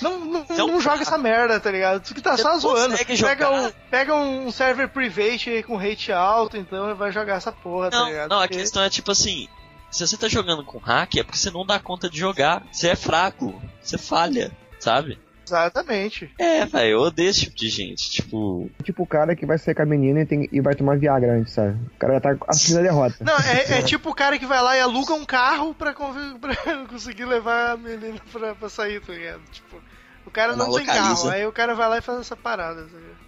[SPEAKER 2] não, não,
[SPEAKER 1] Então,
[SPEAKER 2] não joga essa merda, tá ligado? Tu que tá só zoando. Pega um, pega um server private aí com rate alto, então vai jogar essa porra, tá
[SPEAKER 1] Não,
[SPEAKER 2] ligado?
[SPEAKER 1] não, a
[SPEAKER 2] Porque-
[SPEAKER 1] questão é tipo assim: se você tá jogando com hack, é porque você não dá conta de jogar. Você é fraco, você falha, sabe?
[SPEAKER 2] Exatamente.
[SPEAKER 1] É, velho, eu odeio esse tipo de gente. Tipo,
[SPEAKER 5] Tipo o cara que vai sair com a menina e, tem- e vai tomar Viagra antes, sabe? O cara já tá assistindo a derrota.
[SPEAKER 2] Não, é, é (laughs) tipo o cara que vai lá e aluga um carro pra, (laughs) pra conseguir levar a menina pra, pra sair, tá ligado? Tipo, o cara
[SPEAKER 1] Não
[SPEAKER 2] não tem carro, aí o cara vai lá e faz essa parada, tá ligado?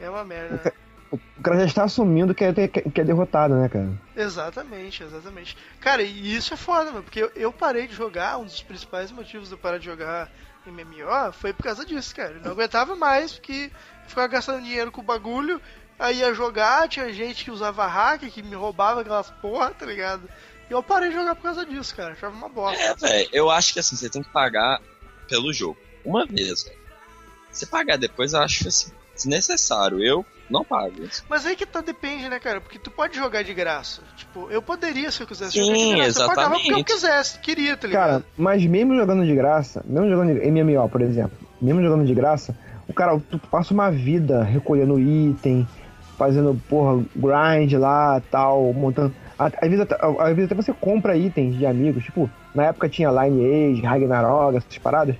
[SPEAKER 2] É uma merda. (laughs)
[SPEAKER 5] O cara já está assumindo que é, que é derrotado, né, cara?
[SPEAKER 2] Exatamente, exatamente. Cara, e isso é foda, mano, porque eu, eu parei de jogar, um dos principais motivos de eu parar de jogar MMO foi por causa disso, cara. Eu não aguentava mais, porque ficava gastando dinheiro com o bagulho, aí ia jogar, tinha gente que usava hack, que me roubava aquelas porra, tá ligado? E eu parei de jogar por causa disso, cara. Achava uma bosta.
[SPEAKER 1] é, velho, eu acho que assim, você tem que pagar pelo jogo. Uma vez, velho. Você pagar depois, eu acho assim, desnecessário. Eu não pago.
[SPEAKER 2] Mas aí que tá, depende, né, cara? Porque tu pode jogar de graça. Tipo, eu poderia se eu quisesse
[SPEAKER 1] Sim,
[SPEAKER 2] jogar de graça. Eu pagava porque eu
[SPEAKER 1] exatamente.
[SPEAKER 2] quisesse, queria, tá ligado?
[SPEAKER 5] Cara, mas mesmo jogando de graça, mesmo jogando de MMO, por exemplo, mesmo jogando de graça, O cara, tu passa uma vida recolhendo item, fazendo, porra, grind lá, tal, montando. a- Às vezes, até, às vezes até você compra itens de amigos, tipo, na época tinha Lineage, Ragnarok, essas paradas.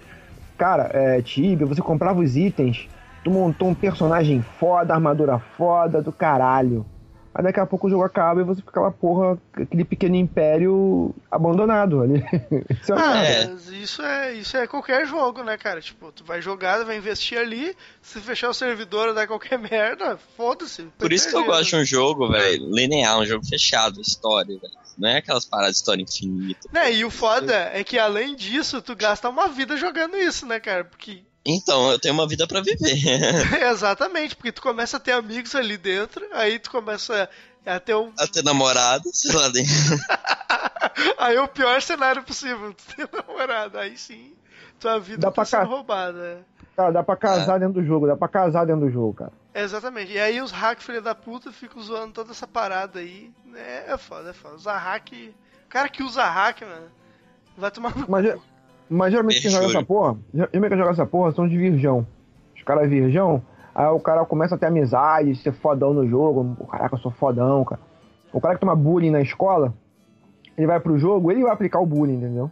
[SPEAKER 5] Cara, é, Tibia, você comprava os itens, tu montou um personagem foda, armadura foda do caralho. Aí daqui a pouco o jogo acaba e você fica lá, porra, aquele pequeno império abandonado ali. (laughs) Isso é
[SPEAKER 2] Ah, mas isso é, isso é qualquer jogo, né, cara? Tipo, tu vai jogar, vai investir ali, se fechar o servidor dar qualquer (laughs) merda, foda-se.
[SPEAKER 1] Por isso que eu gosto de um jogo, velho, linear, um jogo fechado, história, velho. Não é aquelas paradas de história infinita.
[SPEAKER 2] Né, e o foda é que além disso, tu gasta uma vida jogando isso, né, cara? Porque.
[SPEAKER 1] Então, eu tenho uma vida pra viver. (laughs)
[SPEAKER 2] Exatamente, porque tu começa a ter amigos ali dentro, aí tu começa a ter um.
[SPEAKER 1] a ter namorado, sei (laughs) lá dentro. (laughs)
[SPEAKER 2] Aí é o pior cenário possível, tu ter namorado. Aí sim, tua vida
[SPEAKER 5] Dá
[SPEAKER 2] tá
[SPEAKER 5] pra
[SPEAKER 2] sendo
[SPEAKER 5] cá.
[SPEAKER 2] roubada.
[SPEAKER 5] Cara, dá pra casar dentro do jogo, dá pra casar dentro do jogo, cara.
[SPEAKER 2] Exatamente. E aí os hack filha da puta ficam zoando toda essa parada aí. É, é foda, é foda. Usar hack. O cara que usa hack, mano, vai tomar no
[SPEAKER 5] Mas,
[SPEAKER 2] cu.
[SPEAKER 5] Mas geralmente quem joga essa porra, geralmente quem joga essa porra são de virgão. Os caras virgão, aí o cara começa a ter amizade, ser fodão no jogo. Caraca, eu sou fodão, cara. O cara que toma bullying na escola, ele vai pro jogo, ele vai aplicar o bullying, entendeu?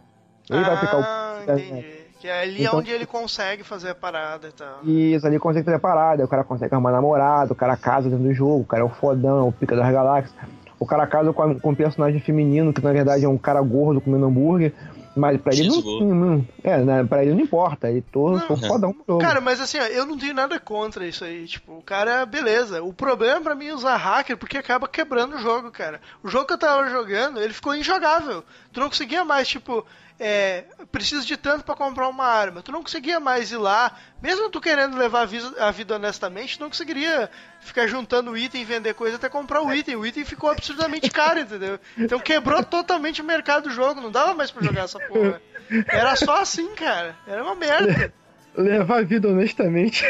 [SPEAKER 5] Ele vai aplicar o.
[SPEAKER 2] Ah, entendi. Que é ali
[SPEAKER 5] Então-
[SPEAKER 2] onde ele consegue fazer a parada e tal.
[SPEAKER 5] Isso, ali consegue fazer parada, o cara consegue arrumar namorado, o cara casa dentro do jogo, o cara é o fodão, o pica das galáxias. O cara casa com, a- com um personagem feminino, que na verdade é um cara gordo comendo hambúrguer, mas pra ele não, não- É, né, pra ele não importa, ele tô, sou fodão no jogo.
[SPEAKER 2] Cara, mas assim, ó, eu não tenho nada contra isso aí. Tipo, o cara, beleza. O problema pra mim é usar hacker porque acaba quebrando o jogo, cara. O jogo que eu tava jogando, ele ficou injogável. Tu não conseguia mais, tipo, é, preciso de tanto pra comprar uma arma. Tu não conseguia mais ir lá, mesmo tu querendo levar a vida, honestamente, tu não conseguiria ficar juntando item e vender coisa até comprar o item. O item ficou absurdamente caro, entendeu? Então quebrou totalmente o mercado do jogo, não dava mais pra jogar essa porra. Era só assim, cara. Era uma merda.
[SPEAKER 5] Levar a vida honestamente. (laughs) (laughs)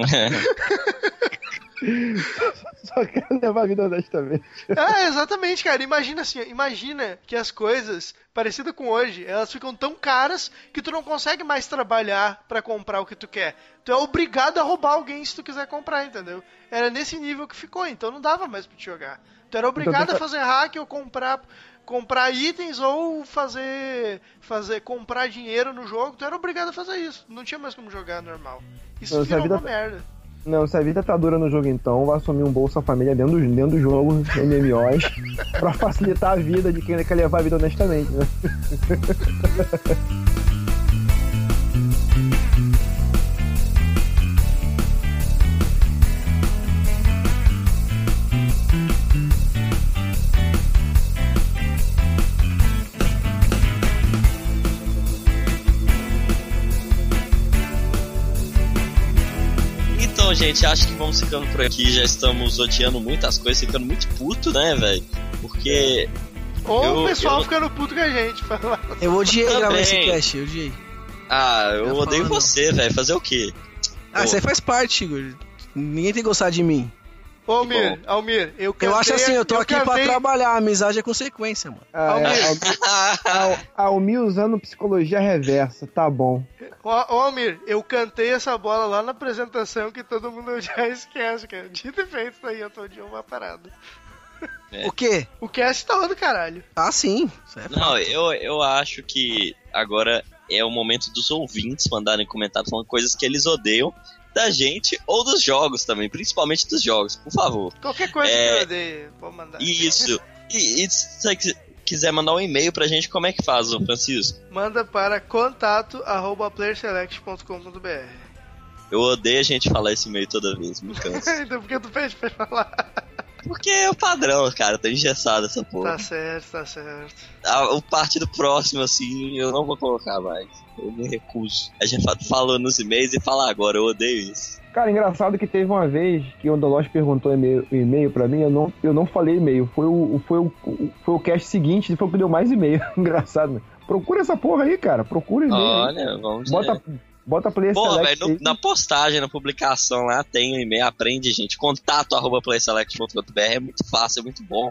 [SPEAKER 5] (laughs) (laughs) Só quero levar a vida honestamente.
[SPEAKER 2] Ah, exatamente, cara. Imagina assim, imagina que as coisas parecidas com hoje, elas ficam tão caras que tu não consegue mais trabalhar pra comprar o que tu quer. Tu é obrigado a roubar alguém se tu quiser comprar, entendeu? Era nesse nível que ficou, então não dava mais pra te jogar. Tu era obrigado
[SPEAKER 5] tenta-
[SPEAKER 2] a fazer hack ou comprar comprar itens ou fazer fazer comprar dinheiro no jogo, tu era obrigado a fazer isso. Não tinha mais como jogar normal. Isso virou
[SPEAKER 5] vida
[SPEAKER 2] uma
[SPEAKER 5] tá-
[SPEAKER 2] merda.
[SPEAKER 5] Não, se a vida tá dura no jogo então, vai assumir um Bolsa Família dentro do, dentro do jogo, MMOs, pra facilitar a vida de quem quer levar a vida honestamente, né? (laughs)
[SPEAKER 1] gente, acho que vamos ficando por aqui. Já estamos odiando muitas coisas, ficando muito puto, né, velho? Porque.
[SPEAKER 2] Ou
[SPEAKER 1] Eu-
[SPEAKER 2] o pessoal
[SPEAKER 1] eu-
[SPEAKER 2] ficando puto com a gente.
[SPEAKER 3] Eu odiei
[SPEAKER 1] Também.
[SPEAKER 3] gravar esse cast, eu odiei.
[SPEAKER 1] Ah, eu
[SPEAKER 3] Não
[SPEAKER 1] odeio você, velho. Fazer o quê?
[SPEAKER 3] Ah,
[SPEAKER 1] Pô.
[SPEAKER 3] isso aí faz parte, Igor. Ninguém tem que gostar de mim.
[SPEAKER 2] Ô, Almir, Almir, eu
[SPEAKER 3] Eu acho assim, eu tô aqui pra
[SPEAKER 2] cantei-
[SPEAKER 3] trabalhar, a amizade é consequência, mano.
[SPEAKER 5] Ah, é, (laughs) Al- Almir usando psicologia reversa, tá bom.
[SPEAKER 2] Ô, Almir, eu cantei essa bola lá na apresentação que todo mundo (laughs) já esquece, cara. Dito e feito, isso aí eu tô de uma parada.
[SPEAKER 1] É.
[SPEAKER 3] O quê?
[SPEAKER 2] O cast tá do caralho.
[SPEAKER 3] Ah, sim. É
[SPEAKER 1] Não, eu, eu acho que agora é o momento dos ouvintes mandarem comentários falando coisas que eles odeiam da gente ou dos jogos também, principalmente dos jogos, por favor.
[SPEAKER 2] Qualquer coisa
[SPEAKER 1] É.
[SPEAKER 2] que eu odeio, vou mandar.
[SPEAKER 1] Isso. E, e se você quis- quiser mandar um e-mail pra gente, como é que faz, Francisco?
[SPEAKER 2] Manda para contato arroba playerselect.com.br
[SPEAKER 1] Eu odeio a gente falar esse e-mail toda vez, me cansa. (laughs)
[SPEAKER 2] Então por que tu pede pra falar?
[SPEAKER 1] Porque é o padrão, cara, tá engessado essa porra.
[SPEAKER 2] Tá certo, tá certo.
[SPEAKER 1] A, o parte do próximo, assim, eu não vou colocar mais. Eu me recuso. A gente fa- falou nos e-mails e fala agora, eu odeio isso.
[SPEAKER 5] Cara, engraçado que teve uma vez que o Dolos perguntou e-mail, e-mail pra mim, eu não, eu não falei e-mail. Foi o, foi, o, foi o cast seguinte e foi o que deu mais e-mail. (laughs) engraçado, né? Procura essa porra aí, cara. Procura e-mail. aí.
[SPEAKER 1] Olha, vamos
[SPEAKER 5] Bota,
[SPEAKER 1] ver.
[SPEAKER 5] Bota player
[SPEAKER 1] Pô,
[SPEAKER 5] select
[SPEAKER 1] velho, no- na postagem, na publicação lá, tem um e-mail, aprende, gente. Contato arroba playselect.com.br é muito fácil, é muito bom.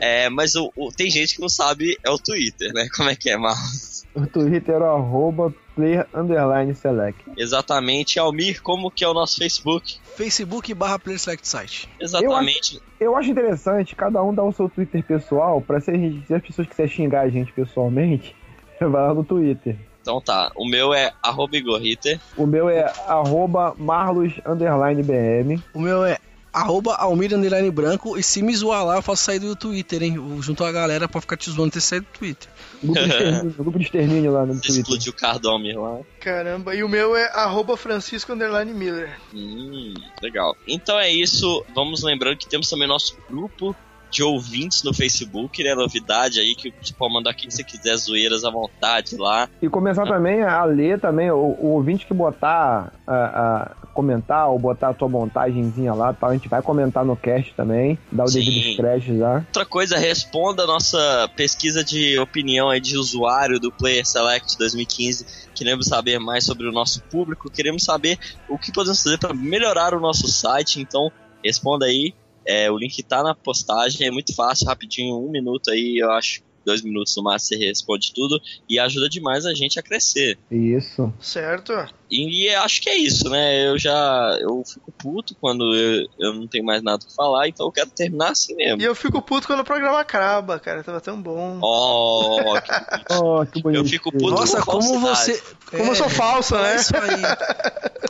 [SPEAKER 1] É, mas o, o- tem gente que não sabe, é o Twitter, né? (laughs) Como é que é, Marcos?
[SPEAKER 5] O Twitter é o arroba player underline select.
[SPEAKER 1] Exatamente. Almir, como que é o nosso Facebook?
[SPEAKER 3] Facebook barra Player Select Site.
[SPEAKER 1] Exatamente.
[SPEAKER 5] Eu acho interessante cada um dar o seu Twitter pessoal, pra se, a gente, se as pessoas quiserem xingar a gente pessoalmente, (laughs) vai lá no Twitter.
[SPEAKER 1] Então tá. O meu é arroba Igor Ritter.
[SPEAKER 5] O meu é arroba marlos underline bm.
[SPEAKER 3] O meu é arroba Almir Underline Branco. E se me zoar lá, eu faço sair do Twitter, hein? Eu junto a galera pra ficar te zoando ter saído do Twitter.
[SPEAKER 5] Grupo de extermínio, grupo de extermínio lá no Twitter.
[SPEAKER 1] explodiu o carro do Almir lá.
[SPEAKER 2] Caramba, e o meu é arroba Francisco Underline Miller.
[SPEAKER 1] Hum, legal. Então é isso. Vamos lembrando que temos também nosso grupo de ouvintes no Facebook, né? Novidade aí que você pode mandar o que você quiser, zoeiras à vontade lá.
[SPEAKER 5] E começar também a ler também, o, o ouvinte que botar, a, a comentar ou botar a tua montagenzinha lá, tal, a gente vai comentar no cast também, dar o
[SPEAKER 1] Sim.
[SPEAKER 5] devido crédito já.
[SPEAKER 1] Outra coisa, responda a nossa pesquisa de opinião aí de usuário do Player Select 2015. Queremos saber mais sobre o nosso público, queremos saber o que podemos fazer para melhorar o nosso site. Então, responda aí. É, o link tá na postagem, é muito fácil, rapidinho, um minuto aí, eu acho. Dois minutos no máximo você responde tudo e ajuda demais a gente a crescer.
[SPEAKER 5] Isso.
[SPEAKER 2] Certo?
[SPEAKER 1] E, e acho que é isso, né? Eu já eu fico puto quando eu, eu não tenho mais nada pra falar, então eu quero terminar assim mesmo.
[SPEAKER 2] E eu fico puto quando o programa acaba, cara. Tava tão bom.
[SPEAKER 1] Oh, que (laughs)
[SPEAKER 5] Oh, que bonito.
[SPEAKER 1] Eu fico puto
[SPEAKER 3] Nossa,
[SPEAKER 1] com
[SPEAKER 3] como você.
[SPEAKER 2] Como eu sou falso,
[SPEAKER 3] fala
[SPEAKER 2] né?
[SPEAKER 3] isso aí.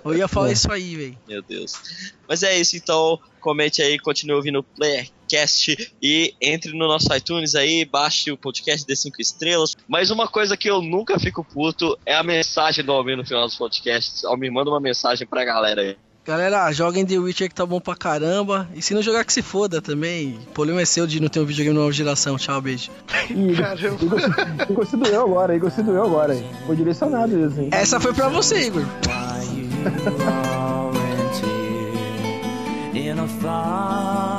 [SPEAKER 3] Eu ia falar isso aí, velho.
[SPEAKER 1] Meu Deus. Mas é isso, então. Comente aí, continue ouvindo o Playercast e entre no nosso iTunes aí, baixe o podcast de 5 estrelas. Mas uma coisa que eu nunca fico puto é a mensagem do Almir no final dos podcasts. Almir, manda uma mensagem pra galera aí.
[SPEAKER 3] Galera, joguem The Witcher que tá bom pra caramba. E se não jogar, que se foda também. O problema é seu de não ter um videogame nova geração. Tchau, beijo.
[SPEAKER 5] Ih, (laughs)
[SPEAKER 2] Caramba.
[SPEAKER 5] Igor, Igor se doeu agora, Igor se doeu agora. hein? Foi direcionado isso, hein?
[SPEAKER 3] Essa foi pra você, Igor.
[SPEAKER 7] in a fog